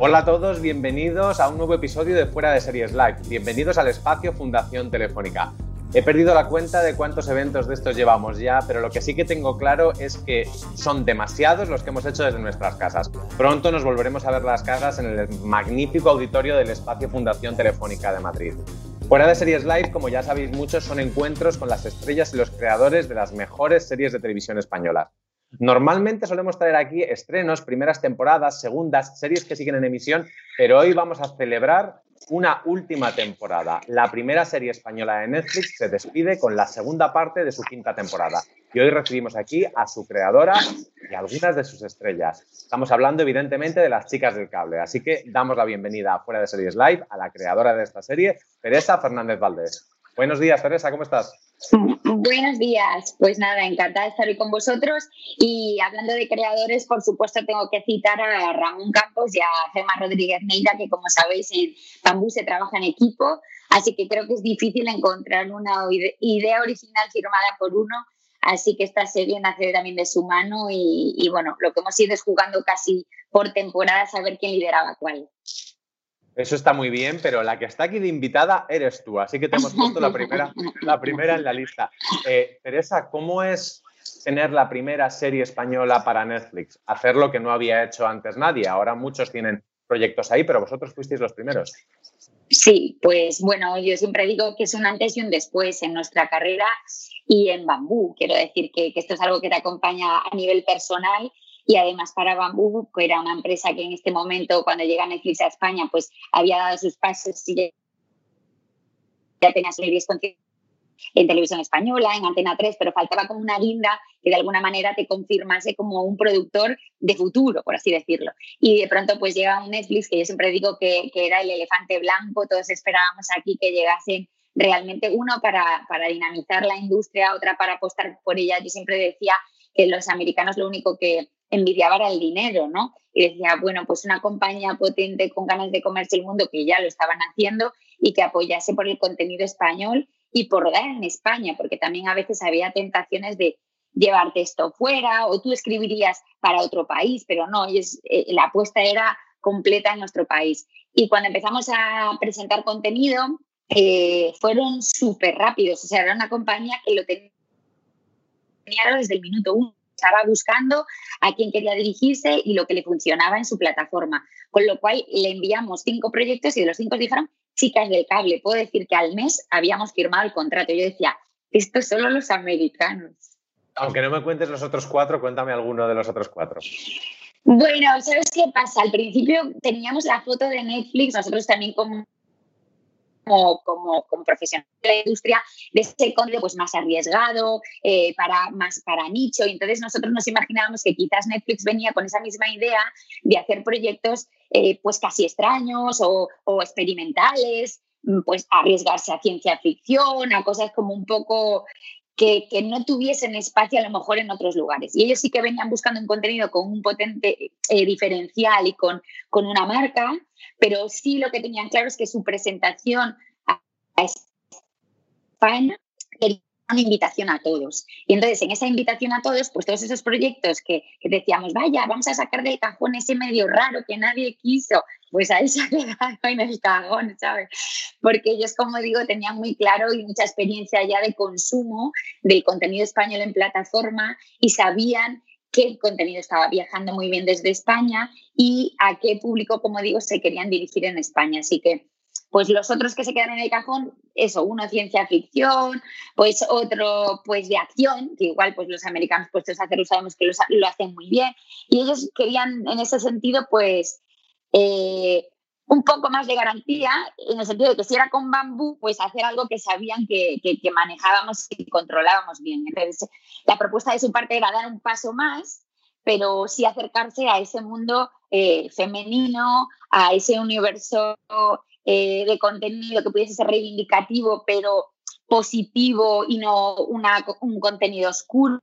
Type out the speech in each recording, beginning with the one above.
Hola a todos, bienvenidos a un nuevo episodio de Fuera de Series Live. Bienvenidos al espacio Fundación Telefónica. He perdido la cuenta de cuántos eventos de estos llevamos ya, pero lo que sí que tengo claro es que son demasiados los que hemos hecho desde nuestras casas. Pronto nos volveremos a ver las caras en el magnífico auditorio del espacio Fundación Telefónica de Madrid. Fuera de Series Live, como ya sabéis muchos, son encuentros con las estrellas y los creadores de las mejores series de televisión españolas. Normalmente solemos traer aquí estrenos, primeras temporadas, segundas, series que siguen en emisión, pero hoy vamos a celebrar una última temporada. La primera serie española de Netflix se despide con la segunda parte de su quinta temporada. Y hoy recibimos aquí a su creadora y algunas de sus estrellas. Estamos hablando evidentemente de las chicas del cable, así que damos la bienvenida fuera de Series Live a la creadora de esta serie, Teresa Fernández Valdés. Buenos días, Teresa, ¿cómo estás? Buenos días, pues nada, encantada de estar hoy con vosotros y hablando de creadores, por supuesto tengo que citar a Ramón Campos y a Gemma Rodríguez Neira, que como sabéis en Bambú se trabaja en equipo, así que creo que es difícil encontrar una idea original firmada por uno, así que esta serie nace también de su mano y, y bueno, lo que hemos ido es jugando casi por temporada a saber quién lideraba cuál. Eso está muy bien, pero la que está aquí de invitada eres tú, así que te hemos puesto la primera, la primera en la lista. Eh, Teresa, ¿cómo es tener la primera serie española para Netflix? Hacer lo que no había hecho antes nadie. Ahora muchos tienen proyectos ahí, pero vosotros fuisteis los primeros. Sí, pues bueno, yo siempre digo que es un antes y un después en nuestra carrera y en Bambú. Quiero decir que, que esto es algo que te acompaña a nivel personal y además para Bambú, que era una empresa que en este momento, cuando llega Netflix a España, pues había dado sus pasos y ya tenía series en televisión española, en Antena 3, pero faltaba como una guinda que de alguna manera te confirmase como un productor de futuro, por así decirlo. Y de pronto pues llega un Netflix que yo siempre digo que, que era el elefante blanco, todos esperábamos aquí que llegasen realmente uno para, para dinamizar la industria, otra para apostar por ella. Yo siempre decía que los americanos lo único que, envidiaba el dinero, ¿no? Y decía, bueno, pues una compañía potente con ganas de comerse el mundo, que ya lo estaban haciendo, y que apoyase por el contenido español y por dar en España, porque también a veces había tentaciones de llevarte esto fuera o tú escribirías para otro país, pero no, es, eh, la apuesta era completa en nuestro país. Y cuando empezamos a presentar contenido, eh, fueron súper rápidos, o sea, era una compañía que lo tenía desde el minuto uno estaba buscando a quién quería dirigirse y lo que le funcionaba en su plataforma. Con lo cual le enviamos cinco proyectos y de los cinco dijeron, chicas del cable, puedo decir que al mes habíamos firmado el contrato. Yo decía, esto solo los americanos. Aunque no me cuentes los otros cuatro, cuéntame alguno de los otros cuatro. Bueno, ¿sabes qué pasa? Al principio teníamos la foto de Netflix, nosotros también como como, como, profesional de la industria de ese contenido pues más arriesgado, eh, para, más para nicho. Y entonces nosotros nos imaginábamos que quizás Netflix venía con esa misma idea de hacer proyectos eh, pues casi extraños o, o experimentales, pues arriesgarse a ciencia ficción, a cosas como un poco que, no tuviesen espacio a lo mejor en otros lugares. Y ellos sí que venían buscando un contenido con un potente eh, diferencial y con, con una marca, pero sí lo que tenían claro es que su presentación a España una invitación a todos. Y entonces, en esa invitación a todos, pues todos esos proyectos que, decíamos, vaya, vamos a sacar del cajón ese medio raro que nadie quiso, pues ahí se ha quedado en el cajón, ¿sabes? Porque ellos, como digo, tenían muy claro y mucha experiencia ya de consumo del contenido español en plataforma y sabían el contenido estaba viajando muy bien desde España y a qué público, como digo, se querían dirigir en España. Así que pues los otros que se quedan en el cajón, eso, uno ciencia ficción, pues otro pues de acción, que igual pues los americanos puestos a hacerlo sabemos que lo hacen muy bien, y ellos querían en ese sentido pues eh, un poco más de garantía, en el sentido de que si era con bambú, pues hacer algo que sabían que, que, manejábamos y controlábamos bien. Entonces, la propuesta de su parte era dar un paso más, pero sí acercarse a ese mundo eh, femenino, a ese universo eh, de contenido que pudiese ser reivindicativo, pero positivo y no una, un contenido oscuro.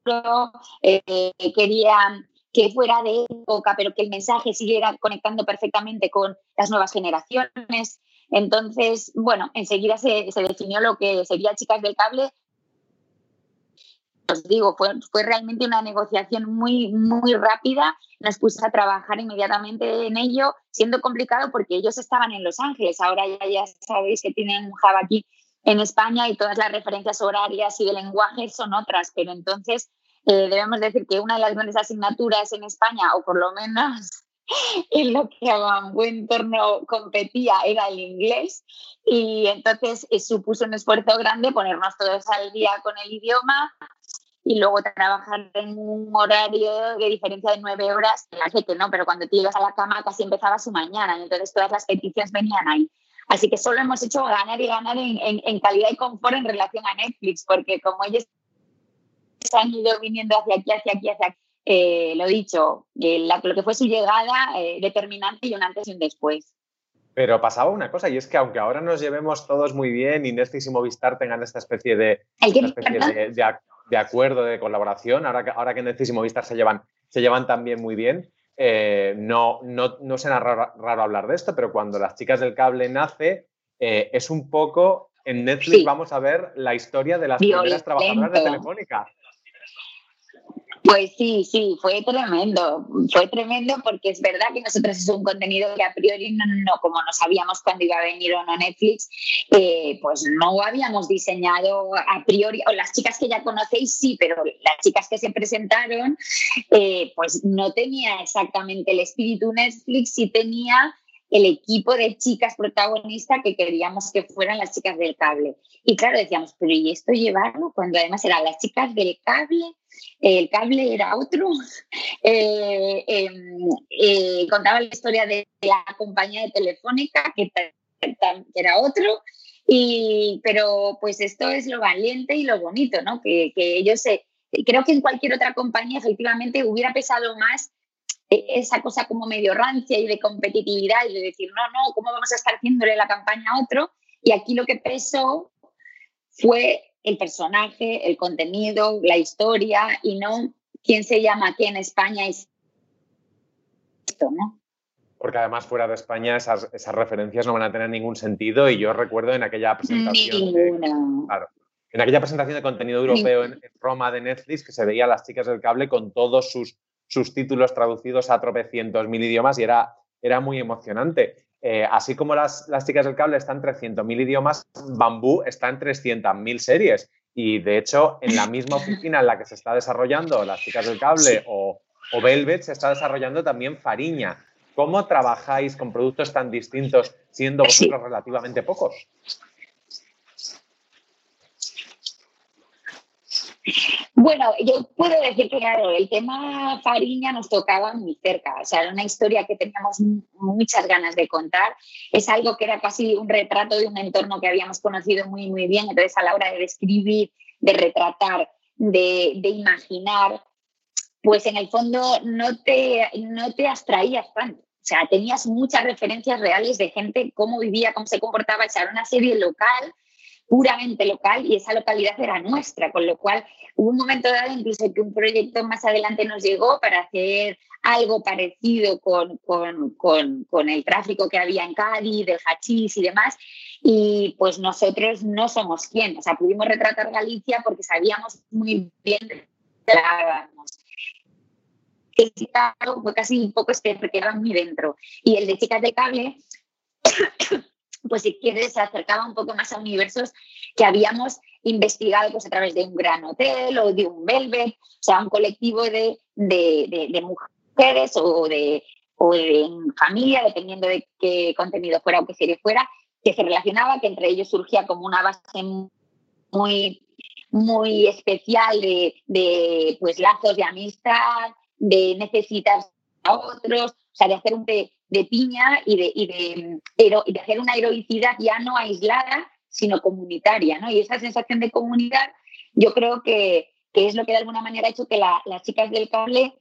Eh, querían que fuera de época, pero que el mensaje siguiera conectando perfectamente con las nuevas generaciones. Entonces, bueno, enseguida se, se definió lo que sería Chicas del Cable. Os digo, fue, fue realmente una negociación muy, muy rápida. Nos puse a trabajar inmediatamente en ello, siendo complicado porque ellos estaban en Los Ángeles. Ahora ya, ya sabéis que tienen un hub aquí en España y todas las referencias horarias y de lenguaje son otras, pero entonces eh, debemos decir que una de las grandes asignaturas en España, o por lo menos en lo que a buen torno competía, era el inglés. Y entonces eh, supuso un esfuerzo grande ponernos todos al día con el idioma y luego trabajar en un horario de diferencia de nueve horas, hace que no, pero cuando te ibas a la cama casi empezaba su mañana, entonces todas las peticiones venían ahí. Así que solo hemos hecho ganar y ganar en, en calidad y confort en relación a Netflix, porque como ellos han ido viniendo hacia aquí, hacia aquí, hacia aquí. Eh, lo dicho, lo que fue su llegada eh, determinante y un antes y un después. Pero pasaba una cosa, y es que aunque ahora nos llevemos todos muy bien y Netflix y Movistar tengan esta especie de, de, acuerdo, de colaboración, ahora que, ahora que Netflix y Movistar se llevan, se llevan también muy bien, eh, no, no, no será raro, raro, hablar de esto, pero cuando las chicas del cable nace, es un poco, en Netflix vamos a ver la historia de las primeras trabajadoras de Telefónica. Pues sí, sí, fue tremendo, fue tremendo porque es verdad que nosotros es un contenido que a priori no, como no sabíamos cuándo iba a venir o no Netflix, eh, pues no habíamos diseñado a priori, o las chicas que ya conocéis sí, pero las chicas que se presentaron, eh, pues no tenía exactamente el espíritu Netflix, sí tenía el equipo de chicas protagonistas que queríamos que fueran las chicas del cable. Y claro, decíamos, pero ¿y esto llevarlo? Cuando además eran las chicas del cable el cable era otro, eh, em, eh, contaba la historia de la compañía de Telefónica, que, era otro, y, pero pues esto es lo valiente y lo bonito, ¿no? Que, ellos se, creo que en cualquier otra compañía efectivamente hubiera pesado más esa cosa como medio rancia y de competitividad y de decir, no, no, ¿cómo vamos a estar haciéndole la campaña a otro? Y aquí lo que pesó fue el personaje, el contenido, la historia y no quién se llama aquí en España y esto, ¿no? Porque además fuera de España esas, referencias no van a tener ningún sentido y yo recuerdo en aquella presentación... claro, en aquella presentación de contenido europeo en, Roma de Netflix que se veía a las chicas del cable con todos sus, sus títulos traducidos a tropecientos mil idiomas y era, era muy emocionante. Eh, así como las, chicas del cable están en 300.000 idiomas, Bambú está en 300.000 series. Y de hecho, en la misma oficina en la que se está desarrollando las chicas del cable o, o Velvet, se está desarrollando también Fariña. ¿Cómo trabajáis con productos tan distintos siendo vosotros relativamente pocos? Bueno, yo puedo decir que, claro, el tema Fariña nos tocaba muy cerca. O sea, era una historia que teníamos muchas ganas de contar. Es algo que era casi un retrato de un entorno que habíamos conocido muy, muy bien. Entonces, a la hora de describir, de retratar, de, de imaginar, pues en el fondo no te, no te abstraías tanto. O sea, tenías muchas referencias reales de gente, cómo vivía, cómo se comportaba. O sea, era una serie local puramente local y esa localidad era nuestra, con lo cual hubo un momento dado incluso que un proyecto más adelante nos llegó para hacer algo parecido con, con, el tráfico que había en Cádiz, del hachís y demás, y pues nosotros no somos quien, o sea, pudimos retratar Galicia porque sabíamos muy bien el Chicago fue casi un poco este que era muy dentro. Y el de Chicas de Cable pues si quieres, se acercaba un poco más a universos que habíamos investigado pues, a través de un gran hotel o de un velvet, o sea, un colectivo de, mujeres o de, o de familia, dependiendo de qué contenido fuera o qué serie fuera, que se relacionaba, que entre ellos surgía como una base muy, muy especial de, de pues, lazos de amistad, de necesitar a otros, o sea, de hacer un, de piña y de, y de, de hacer una heroicidad ya no aislada, sino comunitaria, ¿no? Y esa sensación de comunidad yo creo que, que es lo que de alguna manera ha hecho que las chicas del cable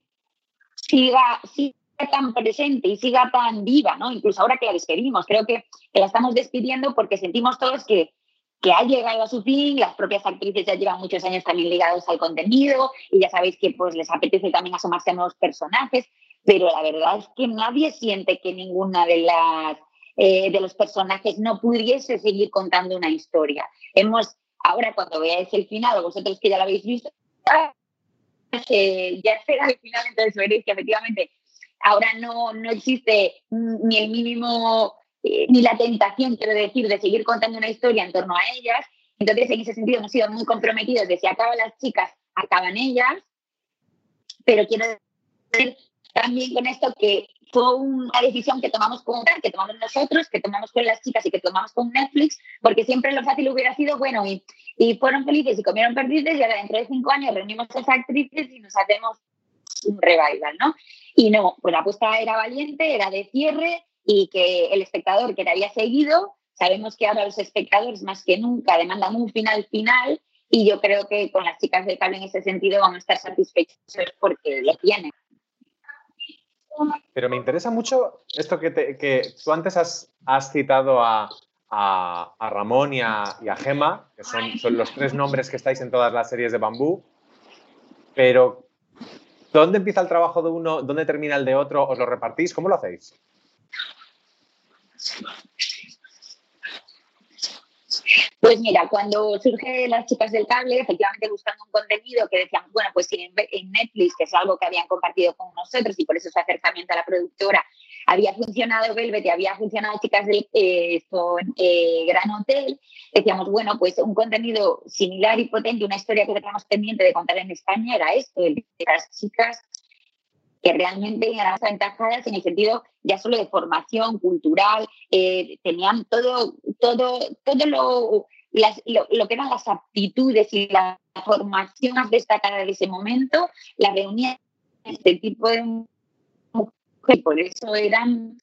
siga, siga tan presente y siga tan viva, ¿no? Incluso ahora que la despedimos, creo que, que la estamos despidiendo porque sentimos todos que, que ha llegado a su fin, las propias actrices ya llevan muchos años también ligados al contenido y ya sabéis que pues les apetece también asomarse a nuevos personajes, pero la verdad es que nadie siente que ninguna de las eh, de los personajes no pudiese seguir contando una historia. Hemos, ahora cuando veáis el final, vosotros que ya lo habéis visto, ya espera el final, entonces veréis que efectivamente ahora no, no existe ni el mínimo, eh, ni la tentación, quiero decir, de seguir contando una historia en torno a ellas. Entonces, en ese sentido, hemos sido muy comprometidos de si acaban las chicas, acaban ellas. Pero quiero decir también con esto que fue una decisión que tomamos con que tomamos nosotros, que tomamos con las chicas y que tomamos con Netflix, porque siempre lo fácil hubiera sido, bueno, y, fueron felices y comieron perdices y ahora dentro de cinco años reunimos a esas actrices y nos hacemos un revival, ¿no? Y no, pues la apuesta era valiente, era de cierre y que el espectador que te había seguido, sabemos que ahora los espectadores más que nunca demandan un final final y yo creo que con las chicas de cable en ese sentido vamos a estar satisfechos porque lo tienen. Pero me interesa mucho esto que, que tú antes has, has citado a, a, Ramón y a, y a Gema, que son, son, los tres nombres que estáis en todas las series de Bambú, pero ¿dónde empieza el trabajo de uno? ¿Dónde termina el de otro? ¿Os lo repartís? ¿Cómo lo hacéis? Pues mira, cuando surge las chicas del cable, efectivamente buscando un contenido que decían, bueno, pues en, en Netflix, que es algo que habían compartido con nosotros y por eso su acercamiento a la productora había funcionado Velvet y había funcionado Chicas del eh, con eh, Gran Hotel, decíamos, bueno, pues un contenido similar y potente, una historia que teníamos pendiente de contar en España era esto, el de las chicas que realmente eran aventajadas en el sentido ya solo de formación cultural, eh, tenían todo, todo, todo lo, lo, que eran las aptitudes y la formación más destacada de ese momento, la reunían este tipo de mujeres, por eso eran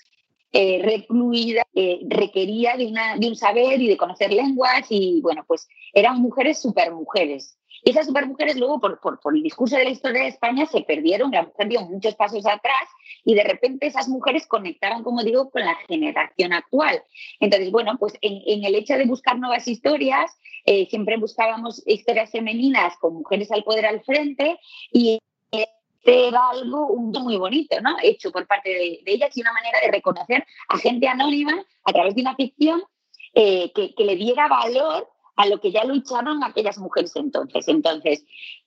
eh, recluidas, eh, requería de, una, de un saber y de conocer lenguas y bueno, pues eran mujeres super mujeres. Y esas supermujeres luego, por, por, por, el discurso de la historia de España, se perdieron, la mujer dio muchos pasos atrás y de repente esas mujeres conectaron, como digo, con la generación actual. Entonces, bueno, pues en, en el hecho de buscar nuevas historias, eh, siempre buscábamos historias femeninas con mujeres al poder al frente y este era algo muy bonito, ¿no? Hecho por parte de, ellas y una manera de reconocer a gente anónima a través de una ficción eh, que, que le diera valor a lo que ya lucharon aquellas mujeres entonces. Entonces,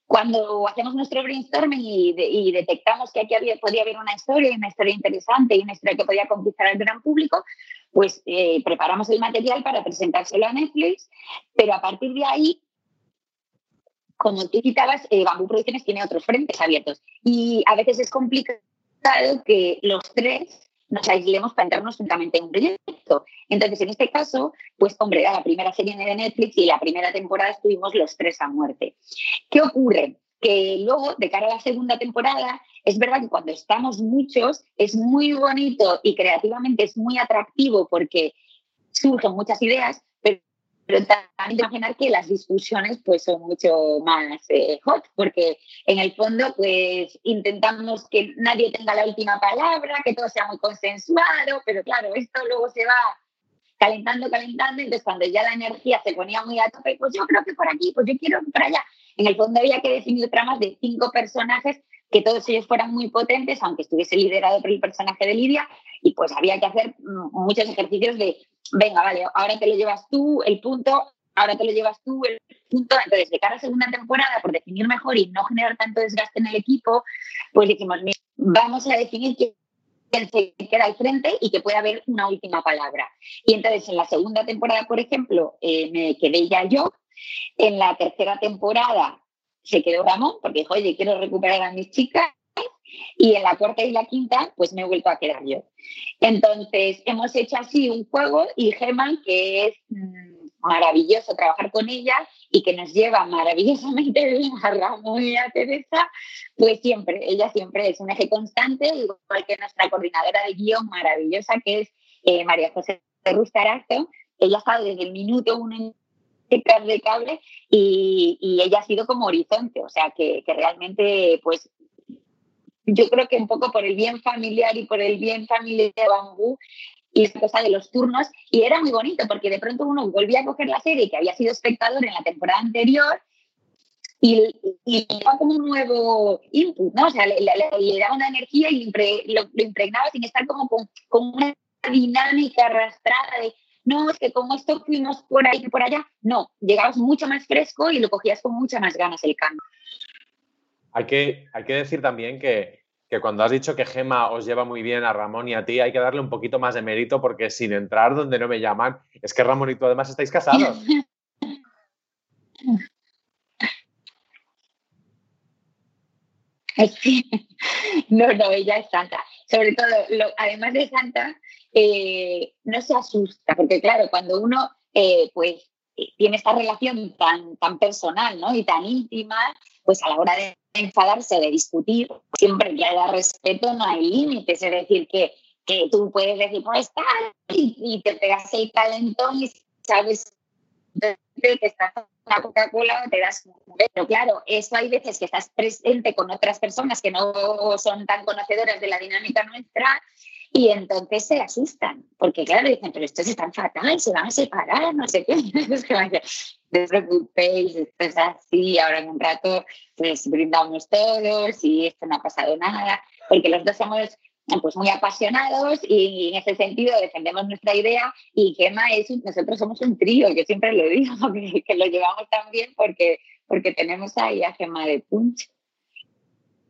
cuando hacemos nuestro brainstorming y, detectamos que aquí había, podía haber una historia, una historia interesante y una historia que podía conquistar al gran público, pues eh, preparamos el material para presentárselo a Netflix, pero a partir de ahí, como tú citabas, eh, Bambú Producciones tiene otros frentes abiertos y a veces es complicado que los tres nos aislemos para entrarnos únicamente en un proyecto. Entonces, en este caso, pues hombre, era la primera serie de Netflix y la primera temporada estuvimos los tres a muerte. ¿Qué ocurre? Que luego, de cara a la segunda temporada, es verdad que cuando estamos muchos es muy bonito y creativamente es muy atractivo porque surgen muchas ideas, pero también imaginar que las discusiones pues son mucho más eh, hot, porque en el fondo pues intentamos que nadie tenga la última palabra, que todo sea muy consensuado, pero claro, esto luego se va calentando, calentando, entonces cuando ya la energía se ponía muy a tope, pues yo creo que por aquí, pues yo quiero para allá. En el fondo había que definir tramas de cinco personajes que todos ellos fueran muy potentes, aunque estuviese liderado por el personaje de Lidia, y pues había que hacer mm, muchos ejercicios de, venga, vale, ahora te lo llevas tú, el punto, ahora te lo llevas tú, el punto. Entonces, de cara a segunda temporada, por definir mejor y no generar tanto desgaste en el equipo, pues dijimos, vamos a definir quién se queda al frente y que pueda haber una última palabra. Y entonces, en la segunda temporada, por ejemplo, eh, me quedé ya yo. En la tercera temporada se quedó Ramón, porque dijo, oye, quiero recuperar a mis chicas. Y en la cuarta y la quinta, pues me he vuelto a quedar yo. Entonces, hemos hecho así un juego y Geman, que es mm, maravilloso trabajar con ella y que nos lleva maravillosamente bien a Ramón y a Teresa, pues siempre, ella siempre es un eje constante, igual que nuestra coordinadora de guion maravillosa, que es eh, María José Rustarazo. Ella ha estado desde el minuto uno en de cable y, y, ella ha sido como horizonte, o sea que, que realmente pues yo creo que un poco por el bien familiar y por el bien familiar de Bambú, y esa cosa de los turnos, y era muy bonito porque de pronto uno volvía a coger la serie que había sido espectador en la temporada anterior y, y daba como un nuevo input, ¿no? O sea, le, daba una energía y lo, impregnaba sin estar como con, con, una dinámica arrastrada de, no, es que como esto fuimos por ahí y por allá, no, llegabas mucho más fresco y lo cogías con muchas más ganas el cambio. Hay que, hay que decir también que que cuando has dicho que Gema os lleva muy bien a Ramón y a ti, hay que darle un poquito más de mérito porque sin entrar donde no me llaman, es que Ramón y tú además estáis casados. no, no, ella es santa. Sobre todo, además de santa, eh, no se asusta, porque claro, cuando uno eh, pues tiene esta relación tan, tan personal ¿no? y tan íntima, pues a la hora de enfadarse, de discutir, siempre que haya respeto no hay límites. Es decir, que, que tú puedes decir, pues tal, y, te pegas el calentón y sabes que la Coca-Cola te das pero claro, eso hay veces que estás presente con otras personas que no son tan conocedoras de la dinámica nuestra y entonces se asustan, porque claro, dicen, pero esto es tan fatal, se van a separar, no sé qué. no os preocupéis, esto es así, ahora en un rato pues brindamos todos y esto no ha pasado nada, porque los dos somos pues muy apasionados y en ese sentido defendemos nuestra idea y Gemma es nosotros somos un trío, yo siempre lo digo, que, lo llevamos tan bien porque, porque tenemos ahí a Gemma de Punch.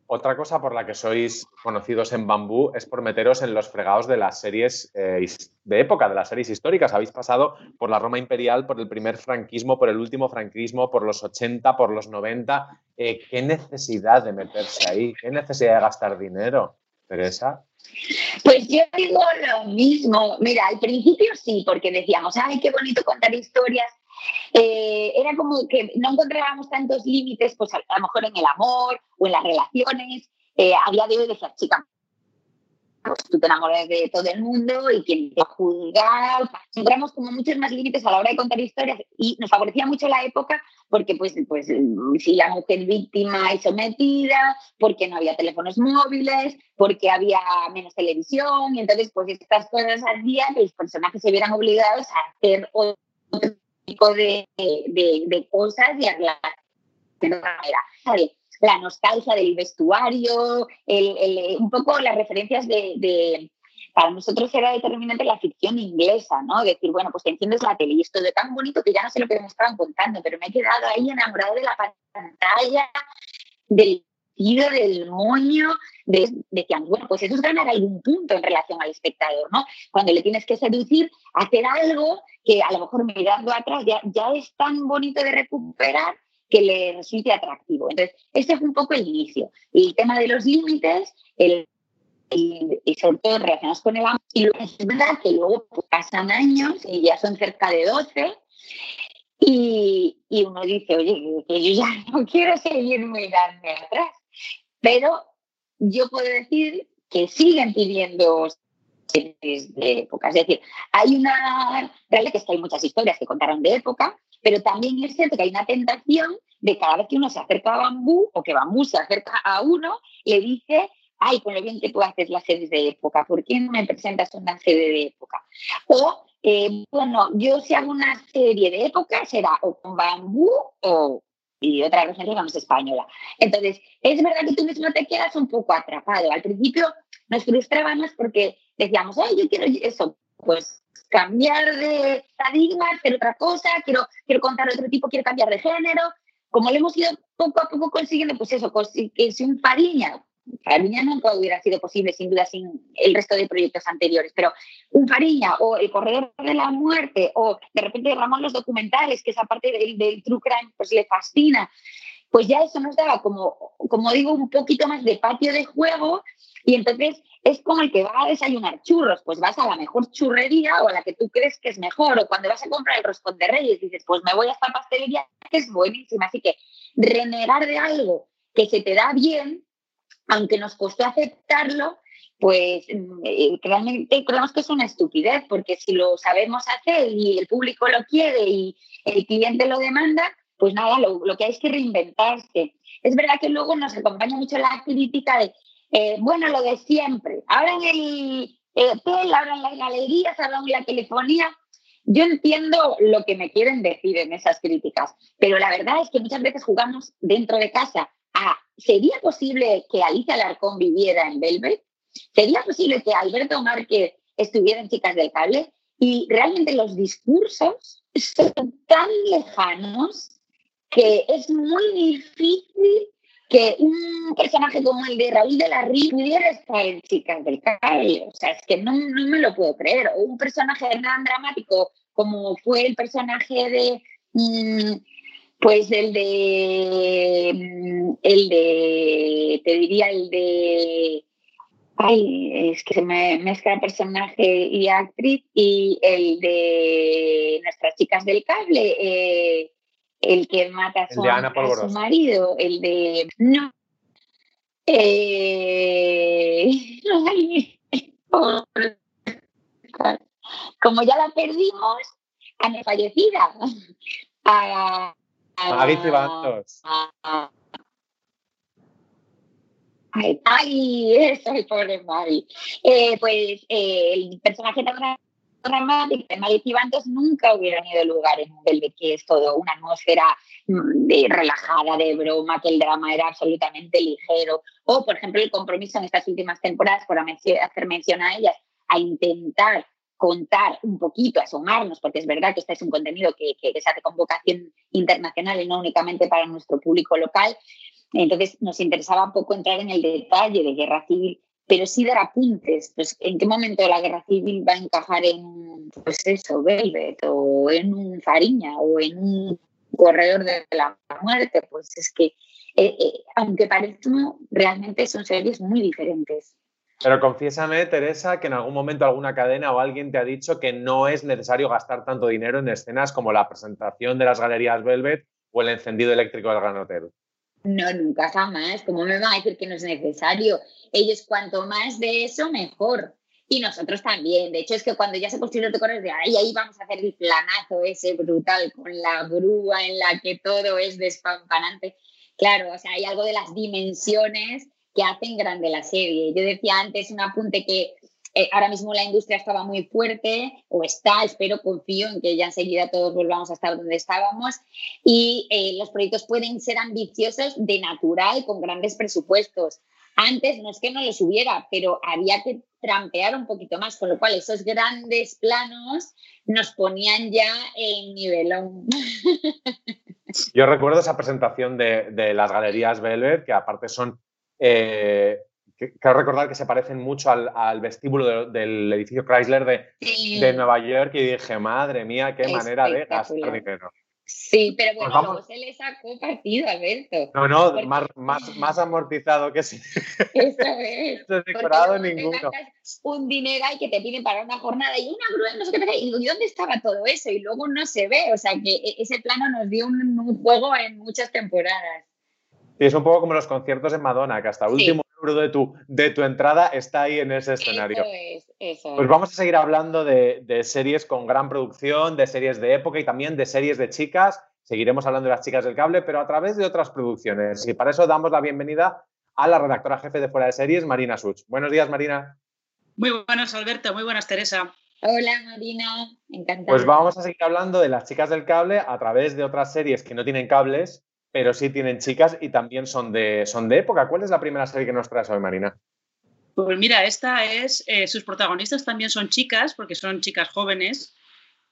Otra cosa por la que sois conocidos en Bambú es por meteros en los fregados de las series eh, de época, de las series históricas. Habéis pasado por la Roma imperial, por el primer franquismo, por el último franquismo, por los 80, por los 90. Eh, ¿Qué necesidad de meterse ahí? ¿Qué necesidad de gastar dinero, Teresa? Pues yo digo lo mismo. Mira, al principio sí, porque decíamos, ay, qué bonito contar historias eh, era como que no encontrábamos tantos límites, pues a, lo mejor en el amor o en las relaciones. Eh, a día de hoy decía, chica, tú te enamoras de todo el mundo y quien te va a juzgar. Encontramos como muchos más límites a la hora de contar historias y nos favorecía mucho la época porque, pues, pues si la mujer víctima y sometida, porque no había teléfonos móviles, porque había menos televisión y entonces, pues estas cosas hacían que los personajes se vieran obligados a hacer otro de, de, de cosas y la, la nostalgia del vestuario, el, un poco las referencias de, para nosotros era determinante la ficción inglesa, ¿no? Decir, bueno, pues te enciendes la tele y esto de tan bonito que ya no sé lo que me estaban contando, pero me he quedado ahí enamorado de la pantalla, del del moño, de, decían, bueno, pues eso es ganar algún punto en relación al espectador, ¿no? Cuando le tienes que seducir, hacer algo que a lo mejor mirando atrás ya es tan bonito de recuperar que le resulte atractivo. Entonces, este fue un poco el inicio. El tema de los límites, el, y, sobre todo relacionados con el amor. Y es verdad que luego pasan años y ya son cerca de 12 y, y uno dice, oye, que yo ya no quiero seguir mirando atrás. Pero yo puedo decir que siguen pidiendo de época. Es decir, hay una. Realidad que es que hay muchas historias que contaron de época, pero también es cierto que hay una tentación de cada vez que uno se acerca a Bambú o que Bambú se acerca a uno, le dice. Ay, con lo bien que tú haces las series de época, ¿por qué no me presentas una serie de época? O, eh, bueno, yo si hago una serie de época será o con bambú o, y otra referencia más española. Entonces, es verdad que tú mismo te quedas un poco atrapado. Al principio nos frustrábamos porque decíamos, ay, yo quiero eso, pues cambiar de paradigma, hacer otra cosa, quiero, quiero contar otro tipo, quiero cambiar de género. Como lo hemos ido poco a poco consiguiendo, pues eso, que si un Fariña Fariña nunca hubiera sido posible, sin duda, sin el resto de proyectos anteriores, pero un Fariña o El Corredor de la Muerte o de repente Ramón los documentales, que esa parte del, del True Crime pues le fascina, pues ya eso nos daba como, como digo, un poquito más de patio de juego y entonces es como el que va a desayunar churros, pues vas a la mejor churrería o a la que tú crees que es mejor, o cuando vas a comprar el roscón de reyes dices, pues me voy a esta pastelería que es buenísima, así que renegar de algo que se te da bien aunque nos costó aceptarlo, pues eh, realmente creemos que es una estupidez, porque si lo sabemos hacer y el público lo quiere y el cliente lo demanda, pues nada, lo, que hay es que reinventarse. Es verdad que luego nos acompaña mucho la crítica de, eh, bueno, lo de siempre. Ahora en el, eh, abran las galerías, abran la telefonía. Yo entiendo lo que me quieren decir en esas críticas, pero la verdad es que muchas veces jugamos dentro de casa ¿sería posible que Alicia Alarcón viviera en Velvet? ¿Sería posible que Alberto Márquez estuviera en Chicas del Cable? Y realmente los discursos son tan lejanos que es muy difícil que un personaje como el de Raúl de la Ría pudiera estar en Chicas del Cable. O sea, es que no, no me lo puedo creer. O un personaje tan dramático como fue el personaje de... Mm, pues el de... Mm, el de... Te diría el de... Ay, es que se me mezcla personaje y actriz y el de nuestras chicas del cable. Eh, el que mata a su, marido, el de... No. Eh, como ya la perdimos, a mi fallecida. A, a, Ay, eso es el pobre Mari. Eh, pues eh, el personaje tan dramática Mari Cibantos nunca hubiera tenido lugar en Velvet, que es todo una atmósfera mm, de relajada, de broma, que el drama era absolutamente ligero. O, por ejemplo, el compromiso en estas últimas temporadas, por hacer mención a ellas, a intentar contar un poquito, asomarnos, porque es verdad que este es un contenido que, que, se hace con vocación internacional y no únicamente para nuestro público local. Entonces nos interesaba un poco entrar en el detalle de guerra civil pero sí dar apuntes, pues en qué momento la guerra civil va a encajar en, pues eso, Velvet, o en un Fariña, o en un corredor de la muerte, pues es que, eh, eh, aunque parezcan, realmente son series muy diferentes. Pero confiésame, Teresa, que en algún momento alguna cadena o alguien te ha dicho que no es necesario gastar tanto dinero en escenas como la presentación de las galerías Velvet o el encendido eléctrico del Gran Hotel. No, nunca jamás. ¿Cómo me van a decir que no es necesario? Ellos cuanto más de eso, mejor. Y nosotros también. De hecho, es que cuando ya se construyó el corres de ahí, ahí vamos a hacer el planazo ese brutal con la grúa en la que todo es despampanante. Claro, o sea, hay algo de las dimensiones que hacen grande la serie. Yo decía antes un apunte que eh, ahora mismo la industria estaba muy fuerte, o está, espero, confío en que ya enseguida todos volvamos a estar donde estábamos, y eh, los proyectos pueden ser ambiciosos de natural, con grandes presupuestos. Antes no es que no los hubiera, pero había que trampear un poquito más, con lo cual esos grandes planos nos ponían ya en nivelón. Yo recuerdo esa presentación de, las galerías Velvet, que aparte son eh, quiero recordar que se parecen mucho al, vestíbulo del edificio Chrysler de, Nueva York y dije, madre mía, qué manera de gastar dinero. Sí, pero pues bueno, luego se le sacó partido, Alberto. No, no, más, más, más, amortizado que sí. Eso es. No decorado ninguno. Un dinero y que te piden para una jornada y una grúa, no sé qué. Y ¿y dónde estaba todo eso? Y luego no se ve. O sea que e, ese plano nos dio un, juego en muchas temporadas. Y es un poco como los conciertos en Madonna, que hasta último de tu, de tu entrada está ahí en ese escenario. Eso es, eso Pues vamos a seguir hablando de, series con gran producción, de series de época y también de series de chicas. Seguiremos hablando de las chicas del cable, pero a través de otras producciones. Y para eso damos la bienvenida a la redactora jefe de Fuera de Series, Marina Such. Buenos días, Marina. Muy buenas, Alberto. Muy buenas, Teresa. Hola, Marina. Encantada. Pues vamos a seguir hablando de las chicas del cable a través de otras series que no tienen cables pero sí tienen chicas y también son de, son de época. ¿Cuál es la primera serie que nos traes hoy, Marina? Pues mira, esta es, eh, sus protagonistas también son chicas, porque son chicas jóvenes.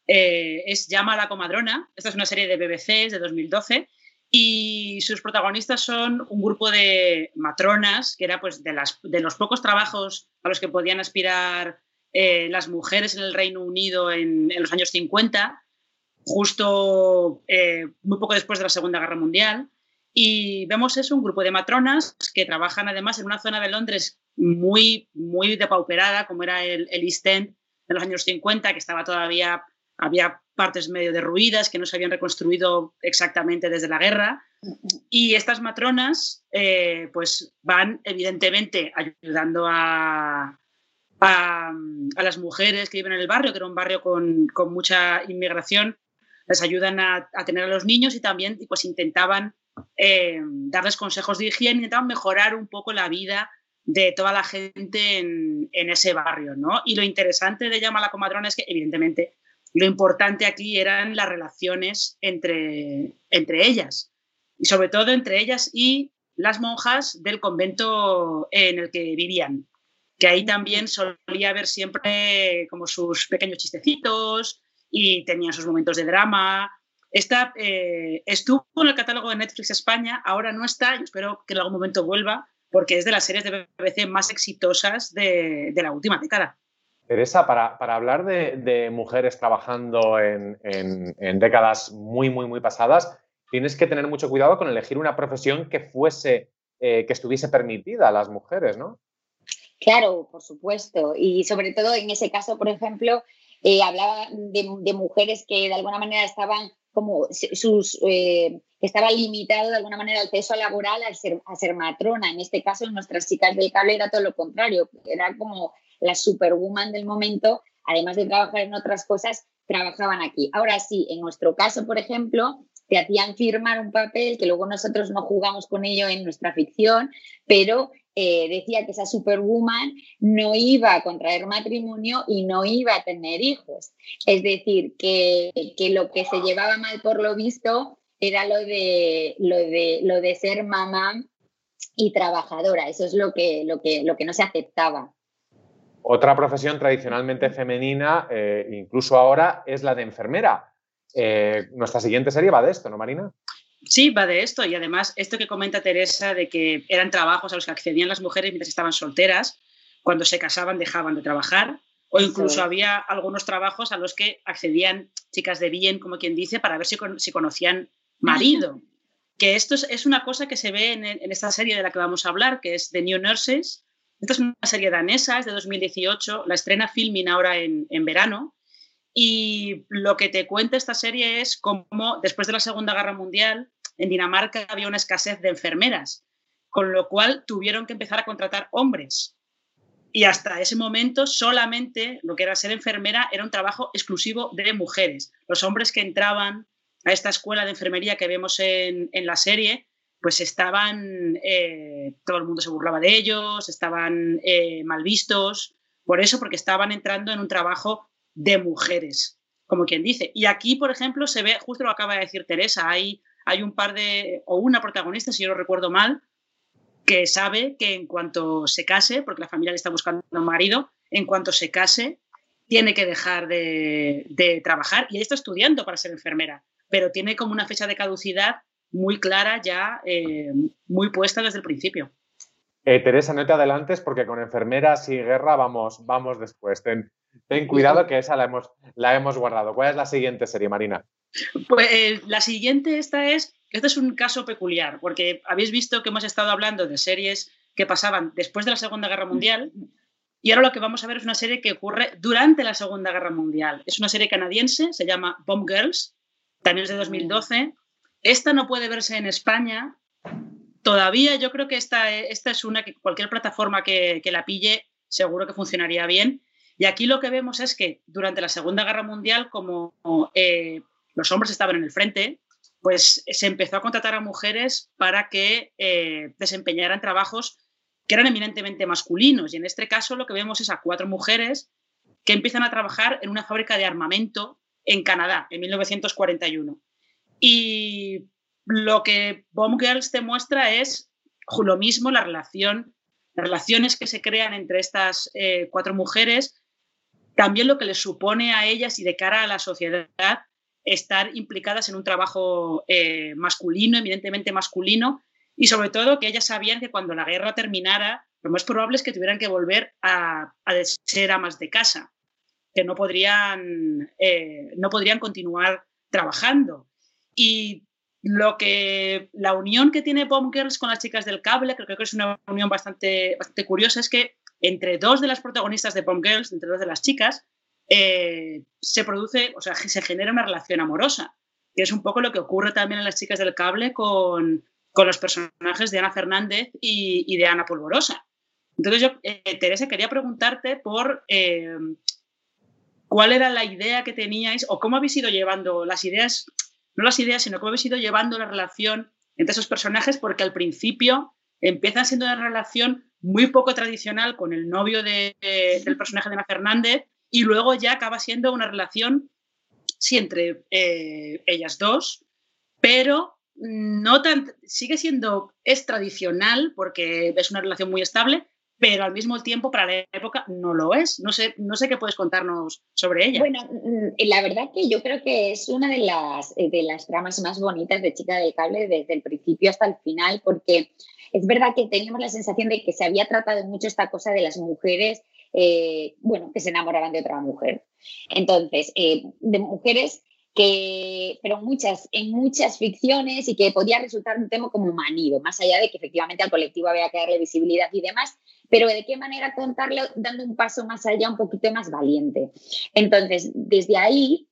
Eh, es Llama a la comadrona. Esta es una serie de BBC de 2012 y sus protagonistas son un grupo de matronas, que era pues de, las, de los pocos trabajos a los que podían aspirar eh, las mujeres en el Reino Unido en, en los años 50 justo eh, muy poco después de la Segunda Guerra Mundial. Y vemos eso, un grupo de matronas que trabajan además en una zona de Londres muy, muy depauperada, como era el, East End en los años 50, que estaba todavía, había partes medio derruidas, que no se habían reconstruido exactamente desde la guerra. Y estas matronas, eh, pues van evidentemente ayudando a, a, las mujeres que viven en el barrio, que era un barrio con, con mucha inmigración, les ayudan a, tener a los niños y también pues intentaban eh, darles consejos de higiene, intentaban mejorar un poco la vida de toda la gente en, ese barrio, ¿no? Y lo interesante de Llama la comadrona es que, evidentemente, lo importante aquí eran las relaciones entre, entre ellas, y sobre todo entre ellas y las monjas del convento en el que vivían, que ahí también solía haber siempre como sus pequeños chistecitos y tenían sus momentos de drama. Esta eh, estuvo en el catálogo de Netflix España, ahora no está, y espero que en algún momento vuelva, porque es de las series de BBC más exitosas de, la última década. Teresa, para, hablar de, mujeres trabajando en, décadas muy, muy, muy pasadas, tienes que tener mucho cuidado con elegir una profesión que fuese, eh, que estuviese permitida a las mujeres, ¿no? Claro, por supuesto. Y sobre todo en ese caso, por ejemplo, eh, hablaba de, mujeres que de alguna manera estaban como sus eh, estaba limitado de alguna manera el peso laboral al ser, a ser matrona. En este caso, nuestras chicas del cable era todo lo contrario, era como la superwoman del momento, además de trabajar en otras cosas, trabajaban aquí. Ahora sí, en nuestro caso, por ejemplo, te hacían firmar un papel que luego nosotros no jugamos con ello en nuestra ficción, pero eh, decía que esa superwoman no iba a contraer matrimonio y no iba a tener hijos. Es decir, que, lo que se llevaba mal por lo visto era lo de, lo de, lo de ser mamá y trabajadora. Eso es lo que, lo que, lo que no se aceptaba. Otra profesión tradicionalmente femenina, eh, incluso ahora, es la de enfermera. Eh, nuestra siguiente serie va de esto, ¿no, Marina? Sí, va de esto. Y además, esto que comenta Teresa de que eran trabajos a los que accedían las mujeres mientras estaban solteras, cuando se casaban dejaban de trabajar, o incluso había algunos trabajos a los que accedían chicas de bien, como quien dice, para ver si, si conocían marido. Que esto es, una cosa que se ve en, esta serie de la que vamos a hablar, que es The New Nurses. Esta es una serie danesa, es de 2018, la estrena Filming ahora en, en verano. Y lo que te cuenta esta serie es cómo después de la Segunda Guerra Mundial en Dinamarca había una escasez de enfermeras, con lo cual tuvieron que empezar a contratar hombres. Y hasta ese momento solamente lo que era ser enfermera era un trabajo exclusivo de mujeres. Los hombres que entraban a esta escuela de enfermería que vemos en, la serie, pues estaban, eh, todo el mundo se burlaba de ellos, estaban eh, mal vistos, por eso, porque estaban entrando en un trabajo de mujeres, como quien dice. Y aquí, por ejemplo, se ve, justo lo acaba de decir Teresa, hay, hay un par de, o una protagonista, si yo no recuerdo mal, que sabe que en cuanto se case, porque la familia le está buscando un marido, en cuanto se case, tiene que dejar de, de trabajar y está estudiando para ser enfermera, pero tiene como una fecha de caducidad muy clara ya, eh, muy puesta desde el principio. Eh, Teresa, no te adelantes porque con enfermeras y guerra vamos, vamos después. Ten cuidado que esa la hemos, la hemos guardado. ¿Cuál es la siguiente serie, Marina? Pues eh, la siguiente esta es, este es un caso peculiar, porque habéis visto que hemos estado hablando de series que pasaban después de la Segunda Guerra Mundial y ahora lo que vamos a ver es una serie que ocurre durante la Segunda Guerra Mundial. Es una serie canadiense, se llama Bomb Girls, también es de 2012. Esta no puede verse en España todavía yo creo que esta, esta es una que cualquier plataforma que, la pille seguro que funcionaría bien. Y aquí lo que vemos es que durante la Segunda Guerra Mundial, como eh, los hombres estaban en el frente, pues se empezó a contratar a mujeres para que eh, desempeñaran trabajos que eran eminentemente masculinos. Y en este caso lo que vemos es a cuatro mujeres que empiezan a trabajar en una fábrica de armamento en Canadá en 1941. Y lo que Bomb Girls te muestra es lo mismo, la relación, las relaciones que se crean entre estas eh, cuatro mujeres, también lo que les supone a ellas y de cara a la sociedad estar implicadas en un trabajo eh, masculino, evidentemente masculino, y sobre todo que ellas sabían que cuando la guerra terminara, lo más probable es que tuvieran que volver a, ser amas de casa, que no podrían, eh, no podrían continuar trabajando. Y lo que la unión que tiene Bomb Girls con las chicas del cable, creo que es una unión bastante, bastante curiosa, es que entre dos de las protagonistas de Bomb Girls, entre dos de las chicas, eh, se produce, o sea, se genera una relación amorosa, que es un poco lo que ocurre también en las chicas del cable con, con los personajes de Ana Fernández y, de Ana Polvorosa. Entonces yo, eh, Teresa, quería preguntarte por eh, cuál era la idea que teníais o cómo habéis ido llevando las ideas no las ideas, sino cómo habéis ido llevando la relación entre esos personajes, porque al principio empiezan siendo una relación muy poco tradicional con el novio del personaje de Ana Fernández y luego ya acaba siendo una relación, sí, entre eh, ellas dos, pero no tan, sigue siendo, es tradicional porque es una relación muy estable, pero al mismo tiempo para la época no lo es. No sé, no sé qué puedes contarnos sobre ella. Bueno, mm, la verdad que yo creo que es una de las, eh, de las tramas más bonitas de Chica del Cable desde el principio hasta el final, porque es verdad que teníamos la sensación de que se había tratado mucho esta cosa de las mujeres, eh, bueno, que se enamoraban de otra mujer. Entonces, eh, de mujeres que, pero muchas, en muchas ficciones y que podía resultar un tema como manido, más allá de que efectivamente al colectivo había que darle visibilidad y demás, pero de qué manera contarlo dando un paso más allá, un poquito más valiente. Entonces, desde ahí,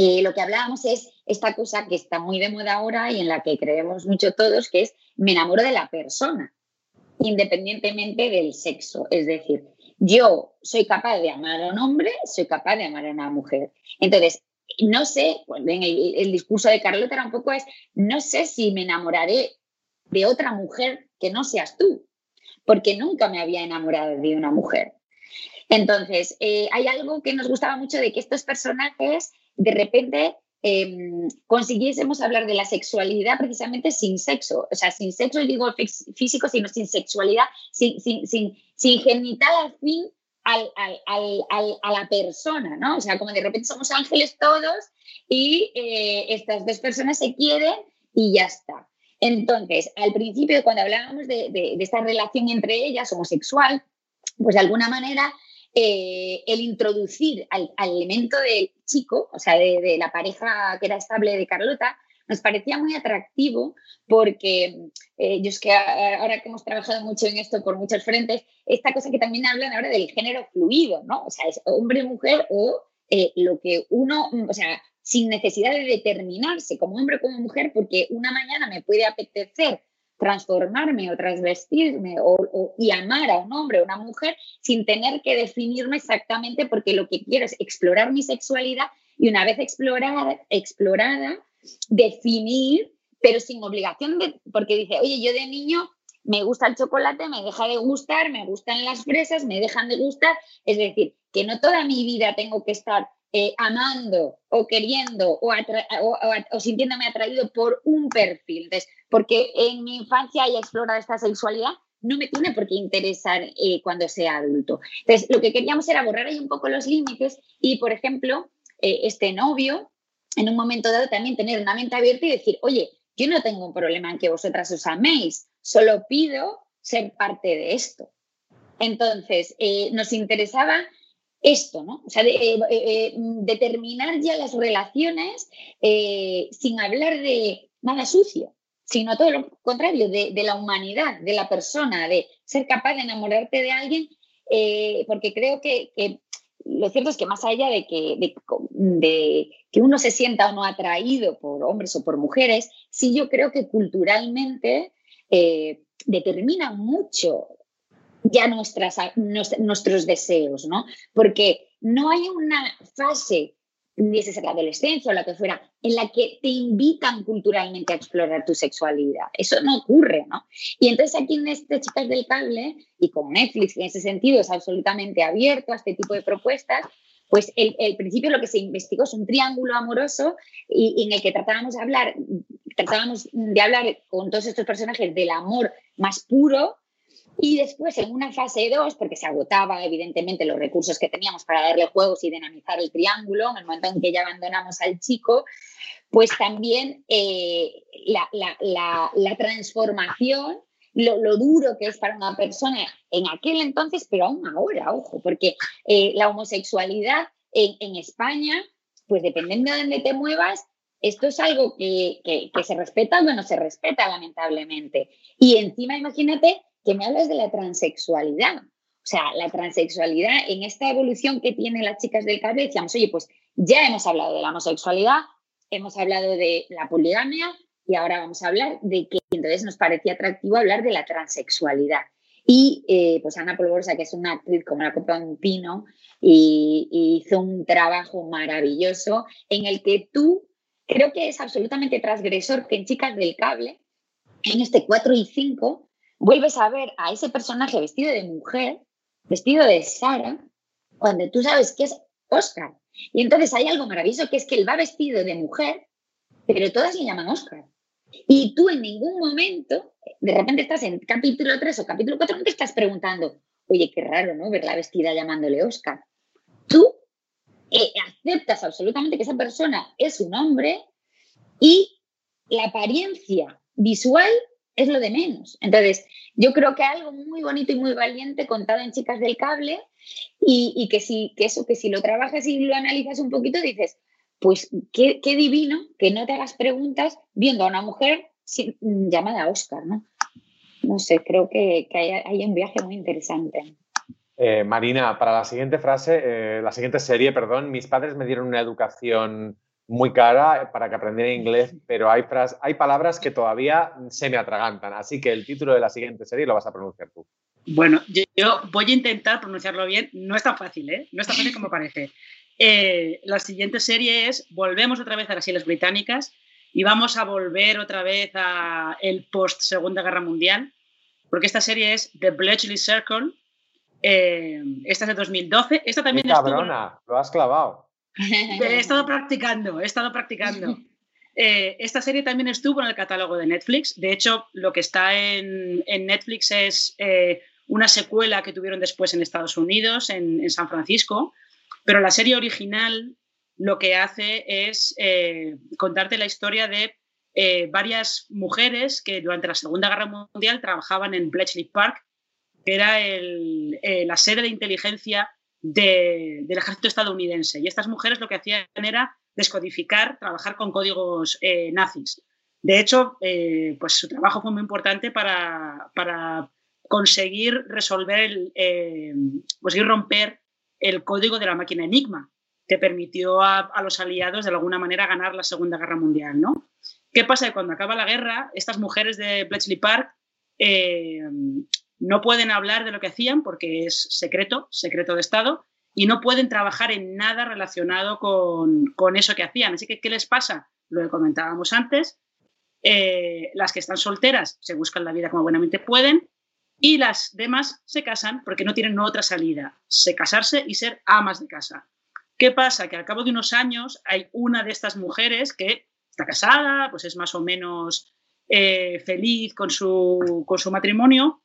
eh, lo que hablábamos es esta cosa que está muy de moda ahora y en la que creemos mucho todos, que es me enamoro de la persona, independientemente del sexo. Es decir, yo soy capaz de amar a un hombre, soy capaz de amar a una mujer. Entonces, no sé, en el, discurso de Carlota era un poco es, no sé si me enamoraré de otra mujer que no seas tú, porque nunca me había enamorado de una mujer. Entonces, eh, hay algo que nos gustaba mucho de que estos personajes de repente em, consiguiésemos hablar de la sexualidad precisamente sin sexo, o sea, sin sexo, digo físico, sino sin sexualidad, sin, sin, sin, sin genital al fin a la persona, ¿no? O sea, como de repente somos ángeles todos y eh, estas dos personas se quieren y ya está. Entonces, al principio, cuando hablábamos de, esta relación entre ellas, homosexual, pues de alguna manera eh, el introducir al, elemento del chico, o sea, de, la pareja que era estable de Carlota, nos parecía muy atractivo porque eh, yo es que ahora que hemos trabajado mucho en esto por muchos frentes, esta cosa que también hablan ahora del género fluido, ¿no? O sea, es hombre, mujer o eh, lo que uno, o sea, sin necesidad de determinarse como hombre o como mujer, porque una mañana me puede apetecer transformarme o transvestirme o, y amar a un hombre o una mujer sin tener que definirme exactamente porque lo que quiero es explorar mi sexualidad y una vez explorada, explorada definir, pero sin obligación de, porque dice, oye, yo de niño me gusta el chocolate, me deja de gustar, me gustan las fresas, me dejan de gustar. Es decir, que no toda mi vida tengo que estar eh, amando o queriendo o, sintiéndome atraído por un perfil. Entonces, porque en mi infancia haya explorado esta sexualidad, no me tiene por qué interesar eh, cuando sea adulto. Entonces, lo que queríamos era borrar ahí un poco los límites y, por ejemplo, eh, este novio en un momento dado también tener una mente abierta y decir, oye, yo no tengo un problema en que vosotras os améis, solo pido ser parte de esto. Entonces, eh, nos interesaba esto, ¿no? O sea, eh, eh, determinar ya las relaciones sin hablar de nada sucio, sino todo lo contrario, de, la humanidad, de la persona, de ser capaz de enamorarte de alguien, porque creo que, lo cierto es que más allá de que, de, que uno se sienta o no atraído por hombres o por mujeres, sí yo creo que culturalmente eh, determina mucho ya nuestras, nuestros deseos, ¿no? Porque no hay una fase hubiese ser la adolescencia o la que fuera, en la que te invitan culturalmente a explorar tu sexualidad. Eso no ocurre, ¿no? Y entonces aquí en este Chicas del Cable, y como Netflix en ese sentido es absolutamente abierto a este tipo de propuestas, pues el principio lo que se investigó es un triángulo amoroso y, en el que tratábamos de hablar, tratábamos de hablar con todos estos personajes del amor más puro, y después, en una fase 2, porque se agotaba evidentemente los recursos que teníamos para darle juegos y dinamizar el triángulo, en el momento en que ya abandonamos al chico, pues también eh, la, transformación, lo, duro que es para una persona en aquel entonces, pero aún ahora, ojo, porque eh, la homosexualidad en, España, pues dependiendo de dónde te muevas, esto es algo que, que se respeta o no se respeta, lamentablemente. Y encima, imagínate que me hablas de la transexualidad. O sea, la transexualidad en esta evolución que tienen las chicas del cable, decíamos, oye, pues ya hemos hablado de la homosexualidad, hemos hablado de la poligamia y ahora vamos a hablar de que entonces nos parecía atractivo hablar de la transexualidad. Y eh, pues Ana Polvorosa, que es una actriz como la copa de un pino, y, hizo un trabajo maravilloso en el que tú, creo que es absolutamente transgresor que en Chicas del Cable, en este 4 y 5, vuelves a ver a ese personaje vestido de mujer, vestido de Sara, cuando tú sabes que es Oscar. Y entonces hay algo maravilloso que es que él va vestido de mujer, pero todas le llaman Oscar. Y tú en ningún momento, de repente estás en capítulo 3 o capítulo 4, no te estás preguntando, oye, qué raro, ¿no? Verla vestida llamándole Oscar. Tú eh, aceptas absolutamente que esa persona es un hombre y la apariencia visual es lo de menos. Entonces, yo creo que algo muy bonito y muy valiente contado en Chicas del Cable y, que, si, que eso, que si lo trabajas y lo analizas un poquito, dices, pues qué, divino que no te hagas preguntas viendo a una mujer llamada Oscar, ¿no? No sé, creo que, hay, un viaje muy interesante. Eh, Marina, para la siguiente frase, eh, la siguiente serie, perdón, mis padres me dieron una educación muy cara para que aprendiera inglés, pero hay, hay palabras que todavía se me atragantan. Así que el título de la siguiente serie lo vas a pronunciar tú. Bueno, yo, voy a intentar pronunciarlo bien. No es tan fácil, ¿eh? No es tan fácil como parece. Eh, la siguiente serie es Volvemos otra vez a las Islas Británicas y vamos a volver otra vez a el post Segunda Guerra Mundial, porque esta serie es The Bletchley Circle. Eh, esta es de 2012. Esta también Qué cabrona, lo has clavado. He estado practicando, he estado practicando. Eh, esta serie también estuvo en el catálogo de Netflix. De hecho, lo que está en, Netflix es eh, una secuela que tuvieron después en Estados Unidos, en, San Francisco. Pero la serie original lo que hace es eh, contarte la historia de varias mujeres que durante la Segunda Guerra Mundial trabajaban en Bletchley Park, que era la sede de inteligencia del ejército estadounidense. Y estas mujeres lo que hacían era descodificar, trabajar con códigos eh, nazis. De hecho, eh, pues su trabajo fue muy importante para, conseguir resolver, el, eh, conseguir romper el código de la máquina Enigma, que permitió a, los aliados de alguna manera ganar la Segunda Guerra Mundial. ¿no? ¿Qué pasa? Cuando acaba la guerra, estas mujeres de Bletchley Park no pueden hablar de lo que hacían porque es secreto, secreto de Estado, y no pueden trabajar en nada relacionado con, eso que hacían. Así que, ¿qué les pasa? Lo que comentábamos antes, eh, las que están solteras se buscan la vida como buenamente pueden y las demás se casan porque no tienen otra salida, se casarse y ser amas de casa. ¿Qué pasa? Que al cabo de unos años hay una de estas mujeres que está casada, pues es más o menos eh, feliz con su, con su matrimonio,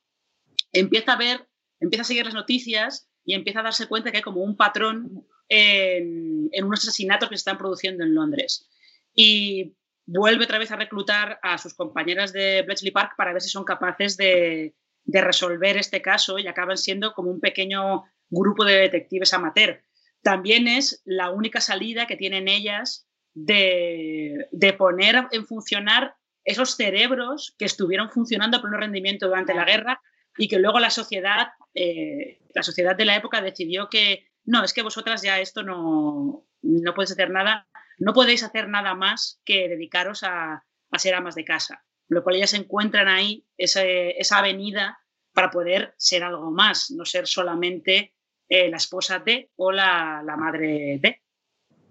empieza a ver, empieza a seguir las noticias y empieza a darse cuenta que hay como un patrón en, unos asesinatos que se están produciendo en Londres. Y vuelve otra vez a reclutar a sus compañeras de Bletchley Park para ver si son capaces de, resolver este caso y acaban siendo como un pequeño grupo de detectives amateur. También es la única salida que tienen ellas de, de poner en funcionar esos cerebros que estuvieron funcionando a pleno rendimiento durante la guerra y que luego la sociedad, eh, la sociedad de la época decidió que no, es que vosotras ya esto no, no podéis hacer nada, no podéis hacer nada más que dedicaros a, ser amas de casa. Lo cual ellas encuentran ahí esa avenida para poder ser algo más, no ser solamente eh, la esposa de o la, la madre de.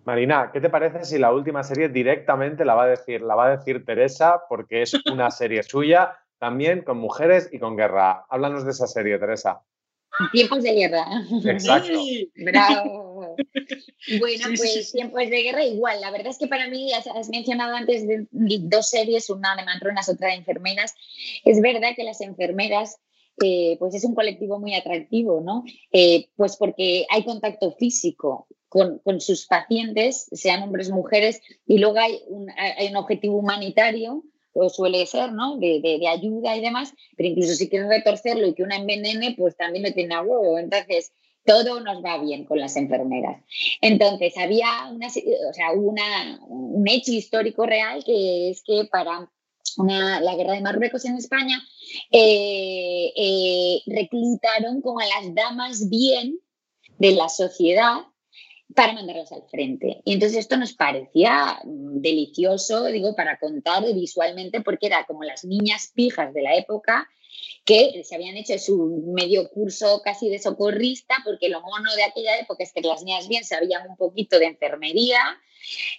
Marina, ¿qué te parece si la última serie directamente la va a decir, la va a decir Teresa, porque es una serie suya también con mujeres y con guerra. Háblanos de esa serie, Teresa. Tiempos de guerra. Exacto. Bravo. Bueno, pues tiempos de guerra igual. La verdad es que para mí, has mencionado antes de dos series, una de matronas, otra de enfermeras. Es verdad que las enfermeras eh, pues es un colectivo muy atractivo, ¿no? Eh, pues porque hay contacto físico con, con, sus pacientes, sean hombres o mujeres, y luego hay un, hay un objetivo humanitario suele ser, ¿no? De, de, ayuda y demás, pero incluso si quieres retorcerlo y que una envenene, pues también lo tiene a huevo. Entonces, todo nos va bien con las enfermeras. Entonces, había una, o sea, una, un hecho histórico real que es que para una, la guerra de Marruecos en España, eh, eh, reclutaron como a las damas bien de la sociedad para mandarlas al frente. Y entonces esto nos parecía delicioso, digo, para contar visualmente, porque era como las niñas pijas de la época que se habían hecho su medio curso casi de socorrista, porque lo mono de aquella época es que las niñas bien sabían un poquito de enfermería,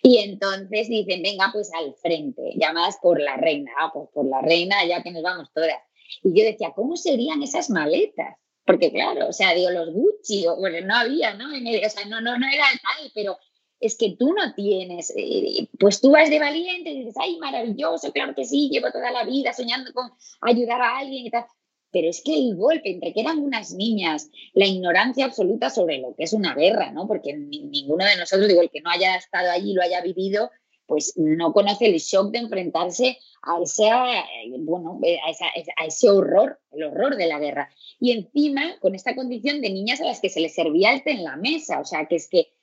y entonces dicen, venga, pues al frente, llamadas por la reina, ah, pues por la reina, ya que nos vamos todas. Y yo decía, ¿cómo serían esas maletas? Porque claro, o sea, digo, los Gucci, o, bueno, no había, ¿no? o sea, no, no, no era tal, pero es que tú no tienes, eh, pues tú vas de valiente y dices, ay, maravilloso, claro que sí, llevo toda la vida soñando con ayudar a alguien y tal. Pero es que el golpe entre que eran unas niñas, la ignorancia absoluta sobre lo que es una guerra, ¿no? Porque ninguno de nosotros, digo, el que no haya estado allí, lo haya vivido, pues no conoce el shock de enfrentarse a, ese, bueno, a, ese horror, el horror de la guerra. Y encima, con esta condición de niñas a las que se les servía el en la mesa, o sea, que es que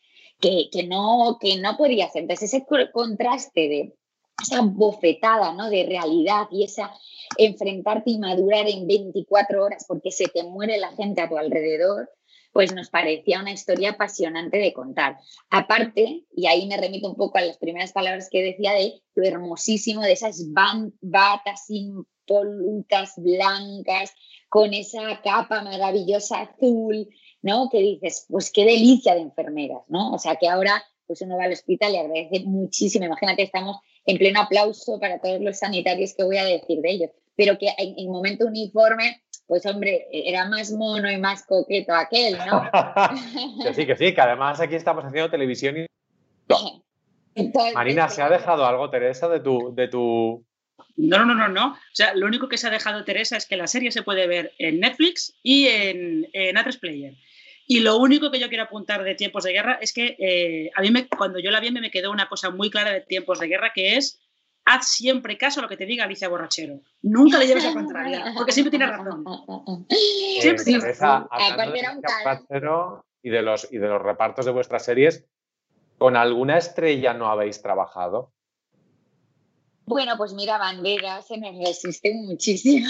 que, no, que no podía ser. Entonces, ese contraste de esa bofetada ¿no? de realidad y esa enfrentarte y madurar en 24 horas porque se te muere la gente a tu alrededor, pues nos parecía una historia apasionante de contar. Aparte, y ahí me remito un poco a las primeras palabras que decía de lo hermosísimo de esas batas impolutas blancas, con esa capa maravillosa azul, ¿no? Que dices, pues qué delicia de enfermeras, ¿no? O sea, que ahora pues uno va al hospital y agradece muchísimo. Imagínate, estamos en pleno aplauso para todos los sanitarios que voy a decir de ellos, pero que en, el momento uniforme, pues hombre, era más mono y más coqueto aquel, ¿no? que sí, que sí, que además aquí estamos haciendo televisión y... Marina, ¿se ha dejado algo, Teresa, de tu, de tu no, no, no, no, no. O sea, lo único que se ha dejado Teresa es que la serie se puede ver en Netflix y en, en A3 Player. Y lo único que yo quiero apuntar de tiempos de guerra es que eh, a mí me, cuando yo la vi me quedó una cosa muy clara de tiempos de guerra que es haz siempre caso a lo que te diga Alicia Borrachero. Nunca le lleves a contraria, porque siempre tiene razón. Siempre tiene razón. y de, los, y de los repartos de vuestras series, ¿con alguna estrella no habéis trabajado? Bueno, pues mira, Banderas se me resiste muchísimo.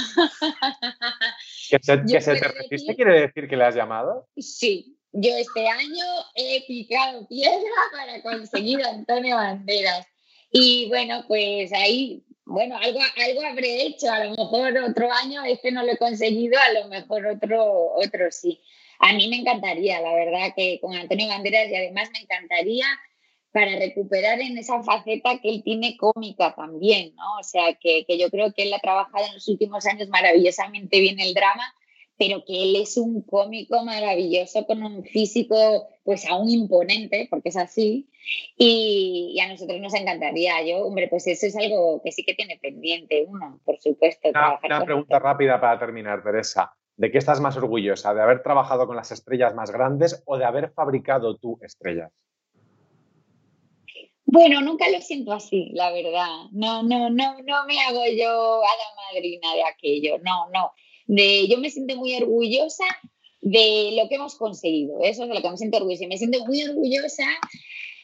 ¿Que se, te resiste quiere decir que le has llamado? Sí, yo este año he picado piedra para conseguir a Antonio Banderas. Y bueno, pues ahí, bueno, algo, algo habré hecho. A lo mejor otro año este no lo he conseguido, a lo mejor otro, otro sí. A mí me encantaría, la verdad, que con Antonio Banderas y además me encantaría para recuperar en esa faceta que él tiene cómica también, ¿no? O sea, que, yo creo que él ha trabajado en los últimos años maravillosamente bien el drama, pero que él es un cómico maravilloso con un físico pues aún imponente, porque es así, y, a nosotros nos encantaría. Yo, hombre, pues eso es algo que sí que tiene pendiente uno, por supuesto. una pregunta rápida para terminar, Teresa. ¿De qué estás más orgullosa? ¿De haber trabajado con las estrellas más grandes o de haber fabricado tú estrellas? Bueno, nunca lo siento así, la verdad. No, no, no, no me hago yo a la madrina de aquello. No, no. De, yo me siento muy orgullosa de lo que hemos conseguido. Eso es lo que me siento orgullosa. Me siento muy orgullosa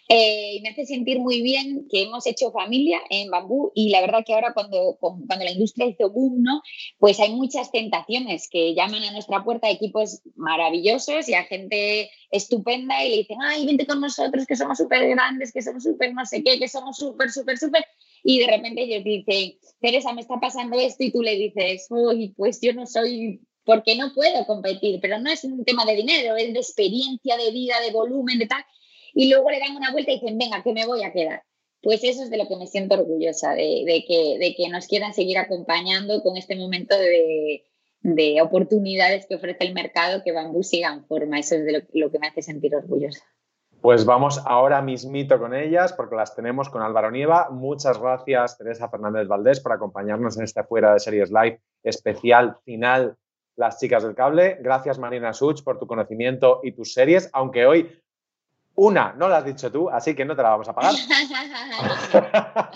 eh, y me hace sentir muy bien que hemos hecho familia en bambú y la verdad que ahora cuando, cuando la industria hizo boom, pues hay muchas tentaciones que llaman a nuestra puerta equipos maravillosos y a gente estupenda y le dicen, ay, vente con nosotros que somos súper grandes, que somos súper no sé qué, que somos súper, súper, súper. Y de repente ellos dicen, Teresa, me está pasando esto y tú le dices, uy, pues yo no soy porque no puedo competir, pero no es un tema de dinero, es de experiencia, de vida, de volumen, de tal y luego le dan una vuelta y dicen, venga, que me voy a quedar. Pues eso es de lo que me siento orgullosa, de, que, de que nos quieran seguir acompañando con este momento de, oportunidades que ofrece el mercado, que Bambú siga en forma. Eso es de lo, que me hace sentir orgullosa. Pues vamos ahora mismito con ellas, porque las tenemos con Álvaro Nieva. Muchas gracias, Teresa Fernández Valdés, por acompañarnos en este Fuera de Series Live especial final Las Chicas del Cable. Gracias, Marina Such, por tu conocimiento y tus series, aunque hoy una, no la has dicho tú, así que no te la vamos a pagar.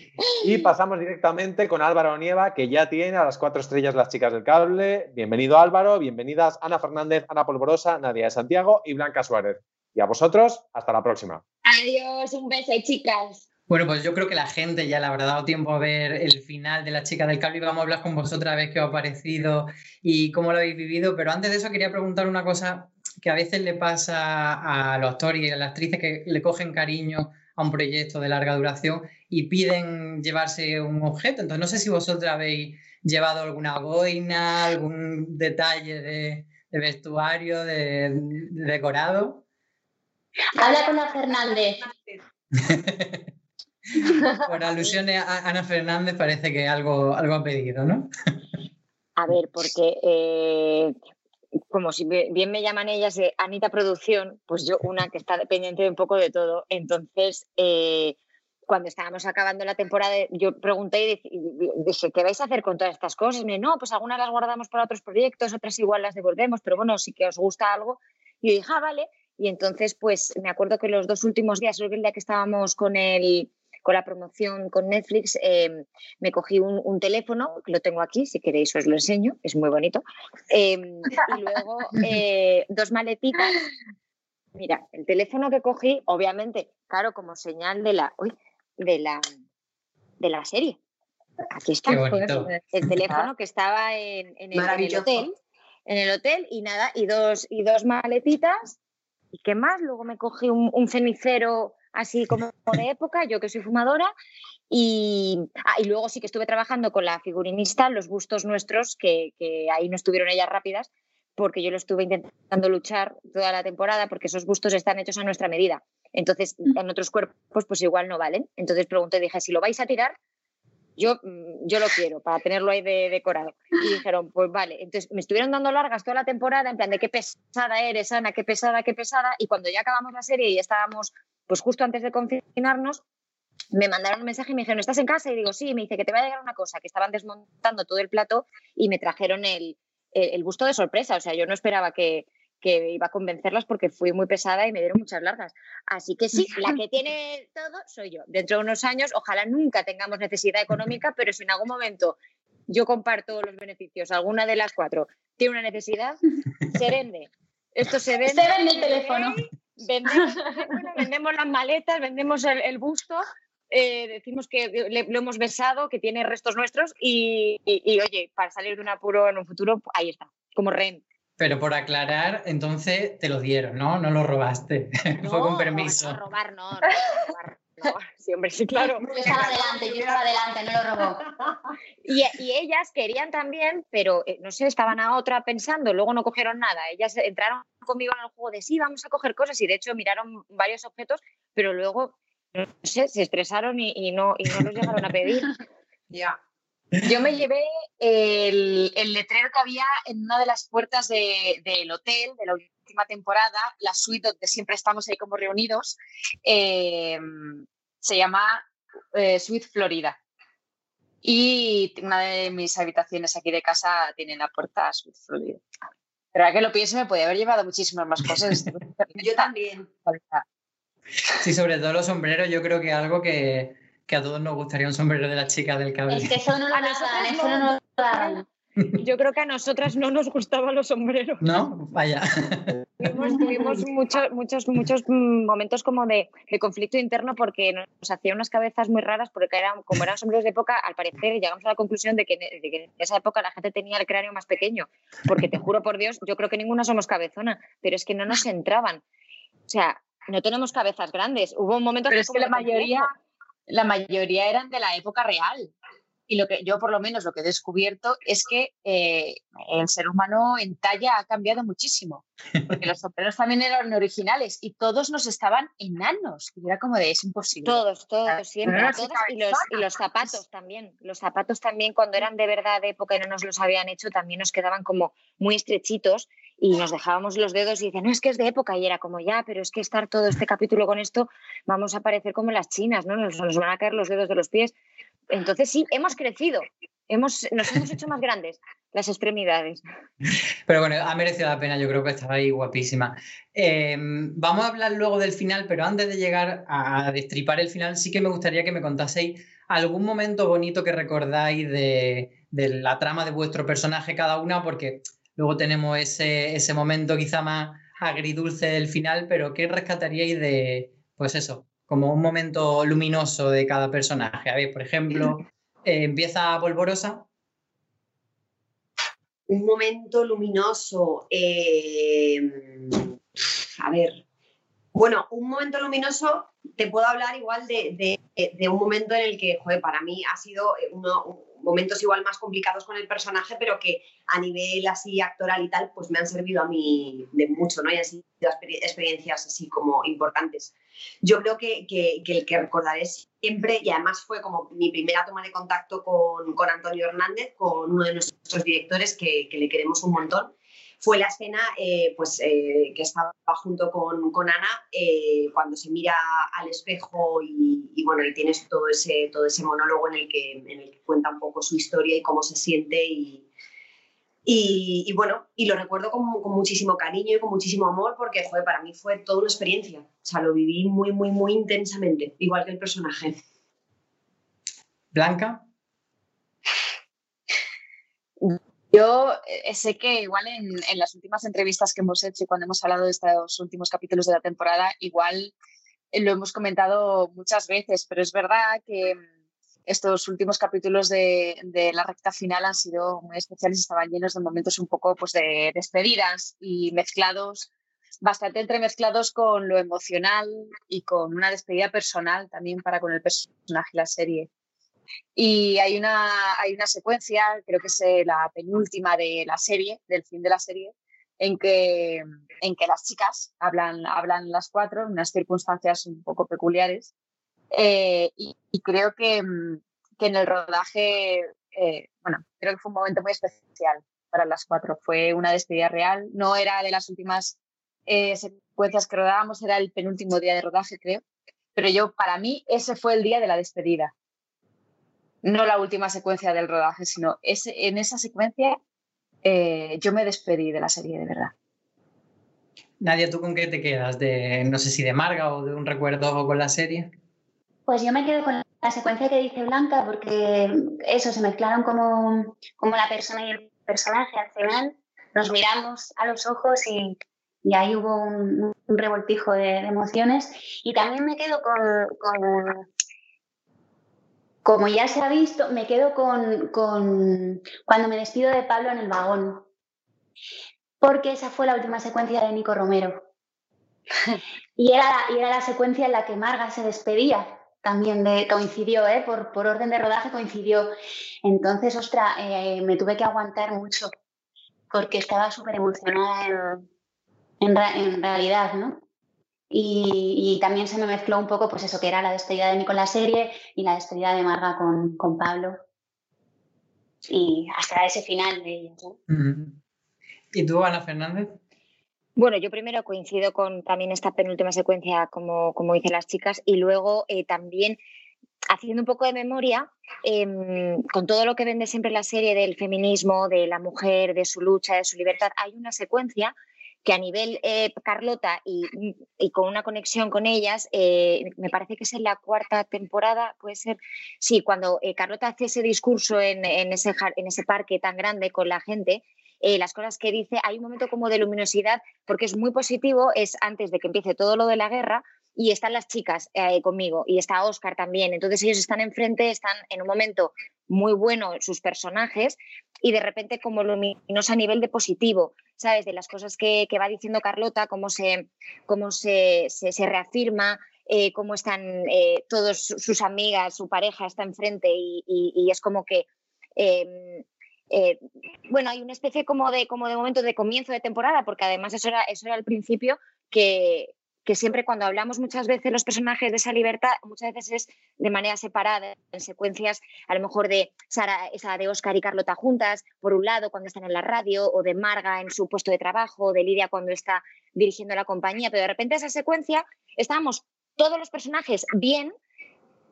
y pasamos directamente con Álvaro Nieva, que ya tiene a las cuatro estrellas las chicas del cable. Bienvenido Álvaro, bienvenidas Ana Fernández, Ana Polvorosa, Nadia de Santiago y Blanca Suárez. Y a vosotros, hasta la próxima. Adiós, un beso, chicas. Bueno, pues yo creo que la gente ya le habrá dado tiempo a ver el final de La chica del cable y vamos a hablar con vosotras a ver qué os ha parecido y cómo lo habéis vivido. Pero antes de eso quería preguntar una cosa que a veces le pasa a los actores y a las actrices que le cogen cariño a un proyecto de larga duración y piden llevarse un objeto. Entonces, no sé si vosotros habéis llevado alguna boina, algún detalle de, vestuario, de, decorado. Habla con Ana Fernández. Por alusiones a Ana Fernández parece que algo, algo ha pedido, ¿no? A ver, porque eh, como si bien me llaman ellas de Anita Producción, pues yo una que está dependiente de un poco de todo. Entonces, eh, cuando estábamos acabando la temporada, yo pregunté y dije, ¿qué vais a hacer con todas estas cosas? me no, pues algunas las guardamos para otros proyectos, otras igual las devolvemos, pero bueno, si que os gusta algo. Y yo dije, ah, vale. Y entonces, pues me acuerdo que los dos últimos días, que el día que estábamos con el con la promoción con Netflix, em, me cogí un, teléfono, lo tengo aquí, si queréis os lo enseño, es muy bonito, em, y luego eh, dos maletitas. Mira, el teléfono que cogí, obviamente, claro, como señal de la, de la, de la serie. Aquí está el teléfono que estaba en, el, hotel. En el hotel y nada, y dos, y dos maletitas. ¿Y qué más? Luego me cogí un, cenicero así como de época, yo que soy fumadora. Y, ah, y luego sí que estuve trabajando con la figurinista, los bustos nuestros, que, que ahí no estuvieron ellas rápidas, porque yo lo estuve intentando luchar toda la temporada, porque esos bustos están hechos a nuestra medida. Entonces, mm. en otros cuerpos, pues igual no valen. Entonces pregunté, dije, si lo vais a tirar, yo, mm, yo lo quiero para tenerlo ahí de decorado. Y dijeron, pues vale. Entonces me estuvieron dando largas toda la temporada, en plan de qué pesada eres, Ana, qué pesada, qué pesada. Y cuando ya acabamos la serie y estábamos, pues justo antes de confinarnos, me mandaron un mensaje y me dijeron, ¿estás en casa? Y digo, sí, y me dice que te va a llegar una cosa, que estaban desmontando todo el plato y me trajeron el, el, gusto de sorpresa. O sea, yo no esperaba que, que iba a convencerlas porque fui muy pesada y me dieron muchas largas. Así que sí, la que tiene todo soy yo. Dentro de unos años, ojalá nunca tengamos necesidad económica, pero si en algún momento yo comparto los beneficios, alguna de las cuatro tiene una necesidad, se vende. Esto se vende. Se vende el teléfono. Vendemos, las maletas, vendemos el, busto, eh, decimos que lo hemos besado, que tiene restos nuestros y, y, oye, para salir de un apuro en un futuro, ahí está, como rehén. Pero por aclarar, entonces te lo dieron, ¿no? No lo robaste. Fue con permiso. No, robar no, no, robar, no. Sí, hombre, sí, claro. Yo estaba adelante, yo estaba adelante, no lo robó. Y, y, ellas querían también, pero eh, no sé, estaban a otra pensando, luego no cogieron nada. Ellas entraron conmigo en el juego de sí, vamos a coger cosas y de hecho miraron varios objetos, pero luego, no sé, se estresaron y, y no, y no los llegaron a pedir. Ya. Yo me llevé el, letrero que había en una de las puertas del hotel de la última temporada, la suite donde siempre estamos ahí como reunidos. Eh, se llama eh, Suite Florida. Y una de mis habitaciones aquí de casa tiene la puerta Suite Florida. Pero a que lo piense, me podía haber llevado muchísimas más cosas. yo también. Sí, sobre todo los sombreros, yo creo que algo que, que a todos nos gustaría un sombrero de la chica del cable. Es que eso no lo eso no lo dan. Yo creo que a nosotras no nos gustaban los sombreros. No, vaya. Tuvimos, muchos, muchos, muchos momentos como de, conflicto interno porque nos hacían unas cabezas muy raras porque eran, como eran sombreros de época, al parecer llegamos a la conclusión de que, en esa época la gente tenía el cráneo más pequeño. Porque te juro por Dios, yo creo que ninguna somos cabezona, pero es que no nos entraban. O sea, no tenemos cabezas grandes. Hubo un momento pero es que la mayoría, la mayoría eran de la época real. Y lo que yo por lo menos lo que he descubierto es que eh, el ser humano en talla ha cambiado muchísimo. Porque los sombreros también eran originales y todos nos estaban enanos. Y era como de es imposible. Todos, todos, siempre. Y, los, y, los, zapatos también. Los zapatos también cuando eran de verdad de época y no nos los habían hecho también nos quedaban como muy estrechitos y nos dejábamos los dedos y decían, no, es que es de época. Y era como, ya, pero es que estar todo este capítulo con esto, vamos a parecer como las chinas, ¿no? Nos, van a caer los dedos de los pies. Entonces sí, hemos crecido, hemos, nos hemos hecho más grandes las extremidades. Pero bueno, ha merecido la pena, yo creo que estaba ahí guapísima. Em, vamos a hablar luego del final, pero antes de llegar a destripar el final, sí que me gustaría que me contaseis algún momento bonito que recordáis de, de la trama de vuestro personaje cada una, porque Luego tenemos ese, ese momento quizá más agridulce del final, pero ¿qué rescataríais de, pues eso, como un momento luminoso de cada personaje? A ver, por ejemplo, eh, empieza Polvorosa. Un momento luminoso. Eh, a ver, Bueno, un momento luminoso, te puedo hablar igual de, un momento en el que, joder, para mí ha sido uno, momentos igual más complicados con el personaje, pero que a nivel así actoral y tal, pues me han servido a mí de mucho, ¿no? Y han sido experiencias así como importantes. Yo creo que, el que recordaré siempre, y además fue como mi primera toma de contacto con, Antonio Hernández, con uno de nuestros directores que, que le queremos un montón, fue la escena eh, pues, eh, que estaba junto con, con Ana eh, cuando se mira al espejo y, bueno, y tienes todo ese, todo ese monólogo en el, que, en el que cuenta un poco su historia y cómo se siente y, y, bueno, y lo recuerdo con, con, muchísimo cariño y con muchísimo amor porque fue, para mí fue toda una experiencia. O sea, lo viví muy, muy, muy intensamente, igual que el personaje. Blanca. Yo eh, sé que igual en, las últimas entrevistas que hemos hecho y cuando hemos hablado de estos últimos capítulos de la temporada, igual eh, lo hemos comentado muchas veces, pero es verdad que mm, estos últimos capítulos de, la recta final han sido muy especiales, estaban llenos de momentos un poco pues, de despedidas y mezclados, bastante entremezclados con lo emocional y con una despedida personal también para con el personaje y la serie. Y hay una, hay una secuencia, creo que es eh, la penúltima de la serie, del fin de la serie, en que, en que las chicas hablan, hablan las cuatro en unas circunstancias un poco peculiares. Eh, y, creo que, que, en el rodaje, eh, bueno, creo que fue un momento muy especial para las cuatro. Fue una despedida real, no era de las últimas secuencias que rodábamos, era el penúltimo día de rodaje, creo. Pero yo, para mí, ese fue el día de la despedida no la última secuencia del rodaje, sino ese, en esa secuencia eh, yo me despedí de la serie, de verdad. Nadia, ¿tú con qué te quedas? De, no sé si de Marga o de un recuerdo con la serie. Pues yo me quedo con la secuencia que dice Blanca, porque eso, se mezclaron como, como la persona y el personaje. Al final nos miramos a los ojos y, y ahí hubo un, revoltijo de, emociones. Y también me quedo con, con como ya se ha visto, me quedo con, cuando me despido de Pablo en el vagón, porque esa fue la última secuencia de Nico Romero. y, era, y era la secuencia en la que Marga se despedía, también de, coincidió, ¿eh? por, por, orden de rodaje coincidió. Entonces, ostra, eh, me tuve que aguantar mucho, porque estaba súper emocionada en, en realidad, ¿no? Y, también se me mezcló un poco, pues eso, que era la despedida de mí con la serie y la despedida de Marga con, con Pablo. Y hasta ese final de ellos. ¿Y tú, Ana Fernández? Bueno, yo primero coincido con también esta penúltima secuencia, como, como dicen las chicas, y luego eh, también haciendo un poco de memoria, em, con todo lo que vende siempre la serie del feminismo, de la mujer, de su lucha, de su libertad, hay una secuencia que a nivel eh, Carlota y, con una conexión con ellas, eh, me parece que es en la cuarta temporada, puede ser, sí, cuando eh, Carlota hace ese discurso en, ese, en ese parque tan grande con la gente, las cosas que dice, hay un momento como de luminosidad, porque es muy positivo, es antes de que empiece todo lo de la guerra, y están las chicas conmigo y está Oscar también. Entonces ellos están enfrente, están en un momento muy bueno sus personajes y de repente como luminosa a nivel de positivo. ¿Sabes? De las cosas que, va diciendo Carlota, cómo se, cómo se, se, reafirma, eh, cómo están eh, todas sus amigas, su pareja está enfrente y, es como que... Em, eh, bueno, hay una especie como de, como de momento de comienzo de temporada, porque además eso era, eso era el principio que, que siempre cuando hablamos muchas veces los personajes de esa libertad, muchas veces es de manera separada, en secuencias a lo mejor de Sara, de Oscar y Carlota juntas, por un lado cuando están en la radio, o de Marga en su puesto de trabajo, o de Lidia cuando está dirigiendo la compañía, pero de repente esa secuencia estábamos todos los personajes bien,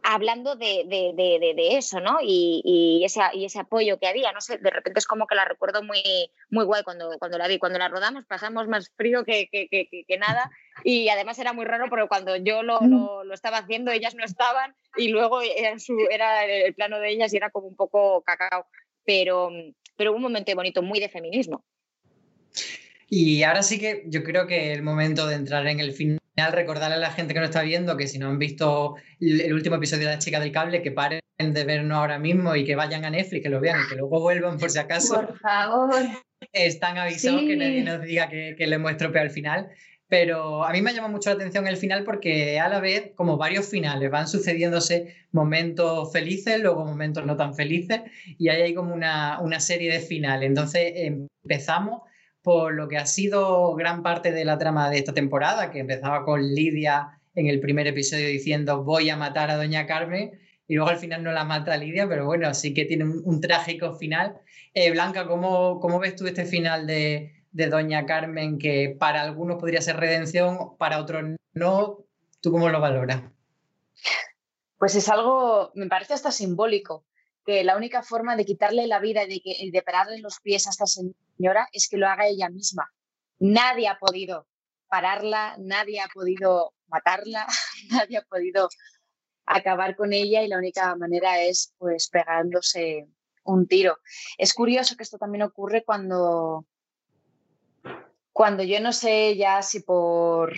hablando de, de, eso, ¿no? Y, y, ese, y ese apoyo que había, no sé, de repente es como que la recuerdo muy, muy guay cuando, cuando la vi. Cuando la rodamos pasamos más frío que, que, que, nada y además era muy raro porque cuando yo lo, lo, lo, estaba haciendo ellas no estaban y luego era, su, era el plano de ellas y era como un poco cacao, pero, pero hubo un momento bonito, muy de feminismo. Y ahora sí que yo creo que el momento de entrar en el final, recordarle a la gente que nos está viendo que si no han visto el último episodio de La Chica del Cable, que paren de vernos ahora mismo y que vayan a Netflix, que lo vean y que luego vuelvan por si acaso. Por favor. Están avisados que nadie nos diga que, que le hemos estropeado al final. pero a mí me llama mucho la atención el final porque a la vez, como varios finales, van sucediéndose momentos felices, luego momentos no tan felices, y ahí hay como una, una serie de finales. Entonces empezamos por lo que ha sido gran parte de la trama de esta temporada, que empezaba con Lidia en el primer episodio diciendo voy a matar a Doña Carmen, y luego al final no la mata Lidia, pero bueno, sí que tiene un, trágico final. Eh, Blanca, ¿cómo, ¿cómo ves tú este final de, de Doña Carmen que para algunos podría ser redención, para otros no. ¿Tú cómo lo valoras? Pues es algo, me parece hasta simbólico, que la única forma de quitarle la vida y de, pararle los pies a esta señora es que lo haga ella misma. Nadie ha podido pararla, nadie ha podido matarla, nadie ha podido acabar con ella y la única manera es pues pegándose un tiro. Es curioso que esto también ocurre cuando cuando yo no sé ya si por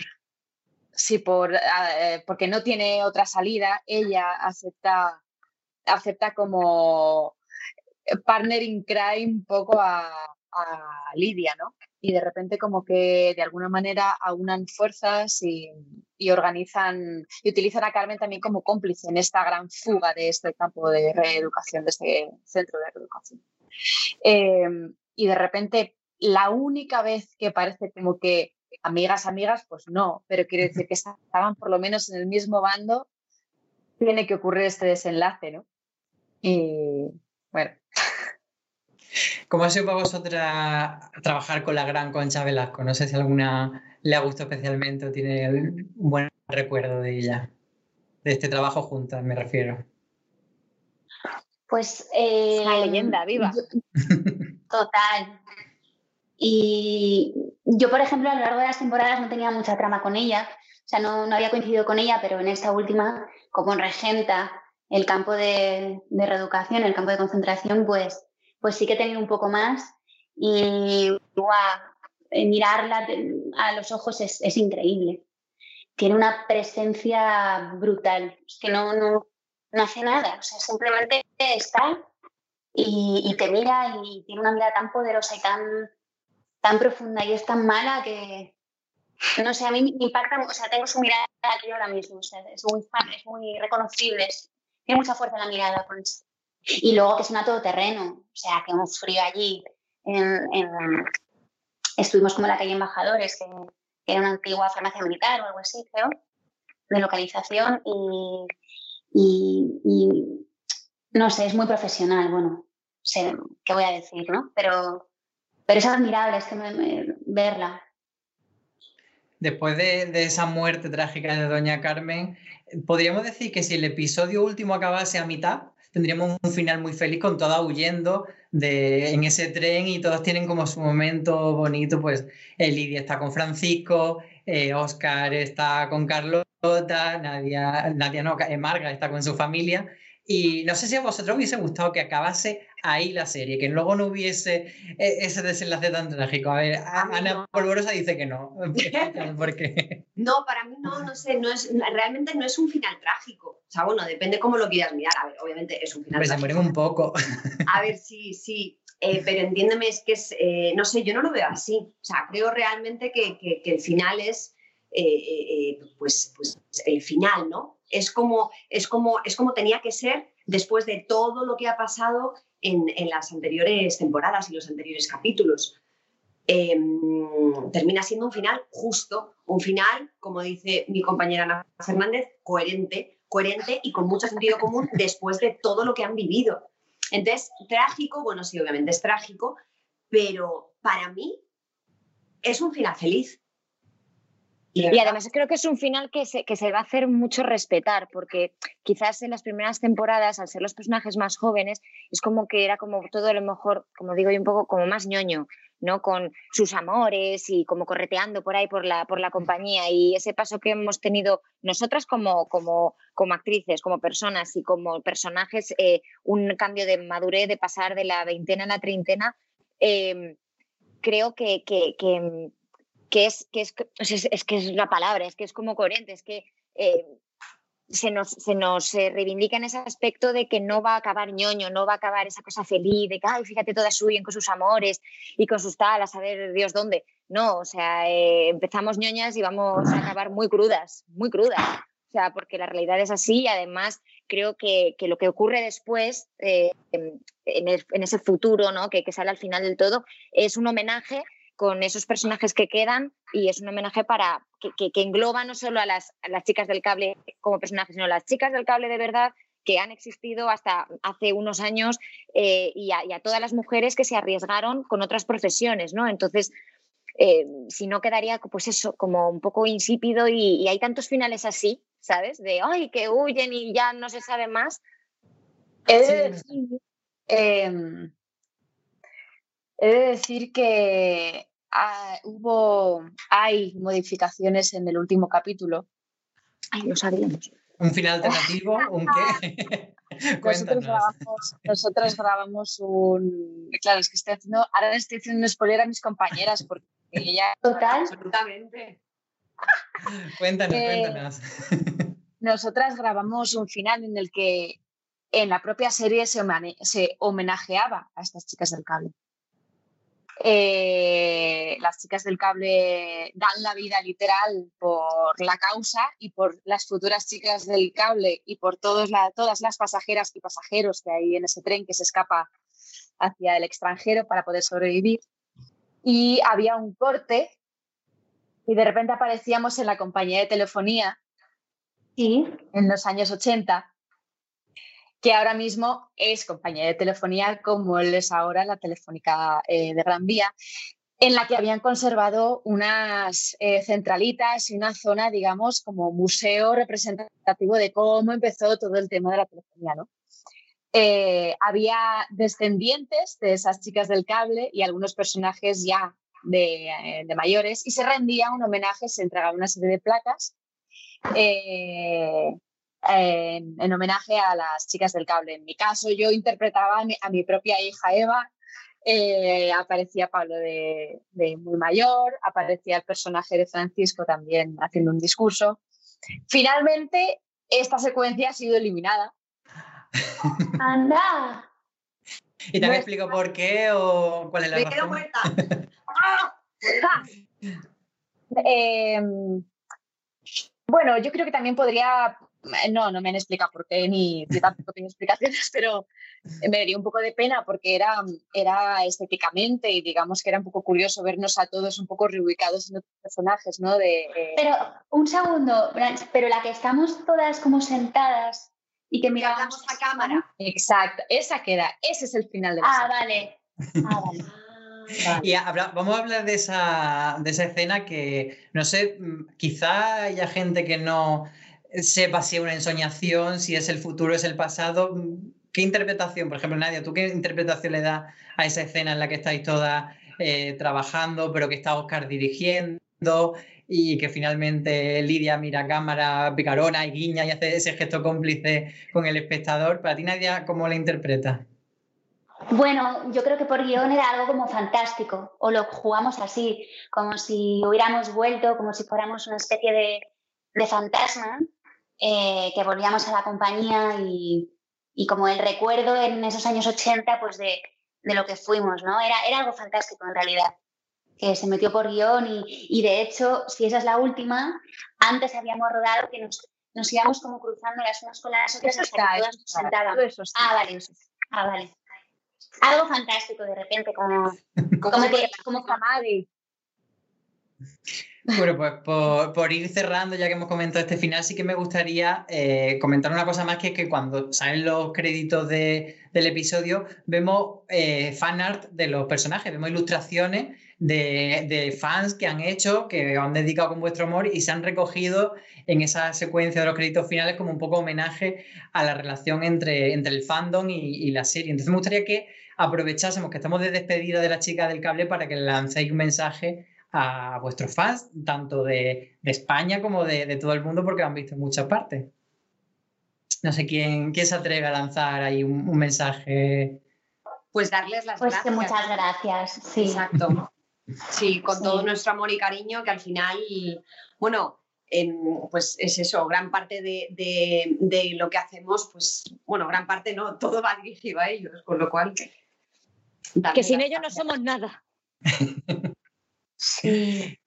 si por ah, eh, porque no tiene otra salida, ella acepta acepta como partner in crime un poco a, Lidia, ¿no? Y de repente como que de alguna manera aunan fuerzas y, organizan y utilizan a Carmen también como cómplice en esta gran fuga de este campo de reeducación, de este centro de reeducación. Em, y de repente la única vez que parece como que amigas, amigas, pues no, pero quiere decir que estaban por lo menos en el mismo bando, tiene que ocurrir este desenlace, ¿no? Y bueno. ¿Cómo ha sido para vosotras trabajar con la gran Concha Velasco? No sé si alguna le ha gustado especialmente o tiene un buen recuerdo de ella, de este trabajo juntas, me refiero. Pues. Eh, la leyenda, viva. Total. Y yo, por ejemplo, a lo largo de las temporadas no tenía mucha trama con ella, o sea, no, no había coincidido con ella, pero en esta última, como regenta el campo de, de, reeducación, el campo de concentración, pues, pues sí que tenido un poco más. Y eh, mirarla a los ojos es, es, increíble. Tiene una presencia brutal, es que no, no, no hace nada, o sea, simplemente está y, y, te mira y tiene una mirada tan poderosa y tan, tan profunda y es tan mala que, no sé, a mí me impacta, o sea, tengo su mirada aquí ahora mismo, o sea, es muy fan, es muy reconocible, tiene mucha fuerza en la mirada, Y luego que es una todoterreno, o sea, que hemos frío allí, estuvimos como en la calle Embajadores, que, era una antigua farmacia militar o algo así, creo, de localización, y, y, no sé, es muy profesional, bueno, sé qué voy a decir, ¿no? Pero pero es admirable es que verla. Después de, esa muerte trágica de Doña Carmen, podríamos decir que si el episodio último acabase a mitad, tendríamos un final muy feliz con todas huyendo de, en ese tren y todos tienen como su momento bonito, pues Lidia está con Francisco, Oscar eh, está con Carlota, Nadia, Nadia no, eh, Marga está con su familia. Y no sé si a vosotros hubiese gustado que acabase ahí la serie, que luego no hubiese eh, ese desenlace tan trágico. A ver, Ana Polvorosa dice que no. No, para mí no, no sé, no es, realmente no es un final trágico. O sea, bueno, depende cómo lo quieras mirar. A ver, obviamente es un final pues trágico. se mueren un poco. A ver, sí, sí. Eh, pero entiéndeme, es que es, eh, no sé, yo no lo veo así. O sea, creo realmente que, que, el final es, pues, pues el final, ¿no? Es como, es, como, es como tenía que ser después de todo lo que ha pasado en, las anteriores temporadas y los anteriores capítulos. Em, termina siendo un final justo, un final, como dice mi compañera Ana Fernández, coherente, coherente y con mucho sentido común después de todo lo que han vivido. Entonces, trágico, bueno, sí, obviamente es trágico, pero para mí es un final feliz. Y además creo que es un final que se, que se va a hacer mucho respetar, porque quizás en las primeras temporadas, al ser los personajes más jóvenes, es como que era como todo a lo mejor, como digo yo, un poco como más ñoño, ¿no? Con sus amores y como correteando por ahí por la, por la compañía. Y ese paso que hemos tenido nosotras como, como, como actrices, como personas y como personajes, eh, un cambio de madurez, de pasar de la veintena a la treintena, eh, creo que, que, que que es, que es, es, que es la palabra, es que es como coherente, es que eh, se nos, se nos eh, reivindica en ese aspecto de que no va a acabar ñoño, no va a acabar esa cosa feliz, de que, ay, fíjate, todas huyen con sus amores y con sus tal, a saber Dios dónde. no, o sea, eh, empezamos ñoñas y vamos a acabar muy crudas, muy crudas. O sea, porque la realidad es así y además creo que, lo que ocurre después, eh, en, ese futuro ¿no? que, sale al final del todo, es un homenaje con esos personajes que quedan y es un homenaje para que, engloba no solo a las, las, chicas del cable como personajes, sino a las chicas del cable de verdad que han existido hasta hace unos años eh, y, a, todas las mujeres que se arriesgaron con otras profesiones, ¿no? Entonces, eh, si no quedaría, pues eso, como un poco insípido y, hay tantos finales así, ¿sabes? De, ay, que huyen y ya no se sabe más. De, decir, em, he de decir que ah, hubo, hay modificaciones en el último capítulo. Ay, lo sabíamos. ¿Un final alternativo? ¿Un qué? nosotros, grabamos, nosotros grabamos un. Claro, es que estoy haciendo. Ahora estoy haciendo un spoiler a mis compañeras porque ella. Total. Absolutamente. cuéntanos, eh, cuéntanos. Nosotras grabamos un final en el que en la propia serie se, se homenajeaba a estas chicas del cable. Eh, las chicas del cable dan la vida literal por la causa y por las futuras chicas del cable y por todas las pasajeras y pasajeros que hay en ese tren que se escapa hacia el extranjero para poder sobrevivir. Y había un corte y de repente aparecíamos en la compañía de telefonía y en los años 80 que ahora mismo es compañía de telefonía como él es ahora la Telefónica eh, de Gran Vía, en la que habían conservado unas eh, centralitas y una zona, digamos, como museo representativo de cómo empezó todo el tema de la telefonía. ¿no? Eh, había descendientes de esas chicas del cable y algunos personajes ya de, de mayores y se rendía un homenaje, se entregaba una serie de placas en, homenaje a las chicas del cable. En mi caso, yo interpretaba a mi, propia hija Eva, eh, aparecía Pablo de, muy mayor, aparecía el personaje de Francisco también haciendo un discurso. Finalmente, esta secuencia ha sido eliminada. ¡Anda! ¿Y te explico por qué o cuál es la razón? Em, bueno, yo creo que también podría eh, no, no me han explicado por qué, ni yo tampoco tengo explicaciones, pero me daría un poco de pena porque era, era estéticamente y digamos que era un poco curioso vernos a todos un poco reubicados en otros personajes, ¿no? De, eh, Pero, un segundo, pero la que estamos todas como sentadas y que miramos a cámara. Exacto, esa queda, ese es el final de la Ah, vale. Ah, vale. Y vamos a hablar de esa, de esa escena que, no sé, mm, quizá haya gente que no, sepa si es una ensoñación, si es el futuro, es el pasado. ¿Qué interpretación, por ejemplo, Nadia, tú qué interpretación le das a esa escena en la que estáis todas eh, trabajando, pero que está Oscar dirigiendo y que finalmente Lidia mira a cámara picarona y guiña y hace ese gesto cómplice con el espectador? Para ti, Nadia, ¿cómo la interpretas? Bueno, yo creo que por guion era algo como fantástico, o lo jugamos así, como si hubiéramos vuelto, como si fuéramos una especie de, de fantasma eh, que volvíamos a la compañía y, como el recuerdo en esos años 80 pues de, lo que fuimos, ¿no? Era, era algo fantástico en realidad, que se metió por guion y, de hecho, si esa es la última, antes habíamos rodado que nos, nos íbamos como cruzando las unas con las otras hasta que todas Ah, vale, ah, vale. Algo fantástico de repente, como, como, que, como bueno, pues por, ir cerrando, ya que hemos comentado este final, sí que me gustaría eh, comentar una cosa más, que es que cuando salen los créditos del episodio, vemos eh, fan art de los personajes, vemos ilustraciones de, fans que han hecho, que han dedicado con vuestro amor y se han recogido en esa secuencia de los créditos finales como un poco homenaje a la relación entre, entre el fandom y, y la serie. Entonces me gustaría que aprovechásemos que estamos de despedida de la chica del cable para que le lancéis un mensaje a vuestros fans, tanto de, España como de, todo el mundo, porque lo han visto en muchas partes. No sé quién, quién se atreve a lanzar ahí un, mensaje. Pues darles las pues gracias. Que muchas gracias, sí. Exacto. Sí, con todo nuestro amor y cariño, que al final, bueno, pues es eso, gran parte de, de, lo que hacemos, pues bueno, gran parte no, todo va dirigido a ellos, con lo cual... Que sin ellos no somos nada. Sí.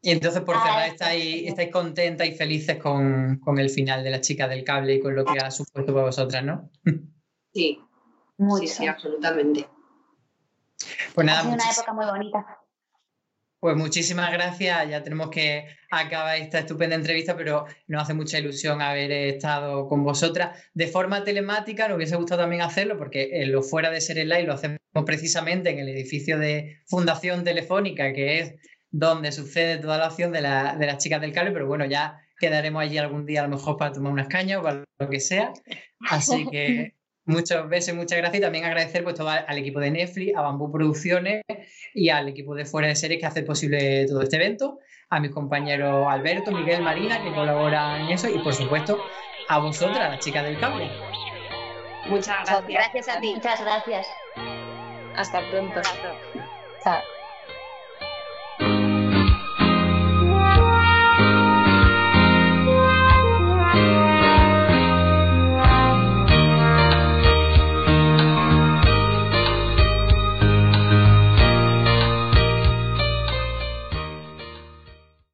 Y entonces, por Ah, cerrar, estáis, estáis contentas y felices con, con el final de la chica del cable y con lo que ha supuesto para vosotras, ¿no? Sí, Mucho. sí, sí, absolutamente. Pues ha nada, sido una época muy bonita. Pues muchísimas gracias. Ya tenemos que acabar esta estupenda entrevista, pero nos hace mucha ilusión haber estado con vosotras. De forma telemática, nos hubiese gustado también hacerlo, porque en lo fuera de Ser Live lo hacemos precisamente en el edificio de Fundación Telefónica, que es donde sucede toda la acción de, la- de las chicas del cable, pero bueno, ya quedaremos allí algún día a lo mejor para tomar unas cañas o para lo que sea. Así que muchos besos y muchas gracias y también agradecer pues, todo al, al equipo de Netflix, a Bambú Producciones y al equipo de Fuera de Series que hace posible todo este evento, a mis compañeros Alberto, Miguel, Marina que colaboran en eso y por supuesto a vosotras, las chicas del cable. Muchas gracias. Gracias a ti. Muchas gracias. Hasta pronto. Chao.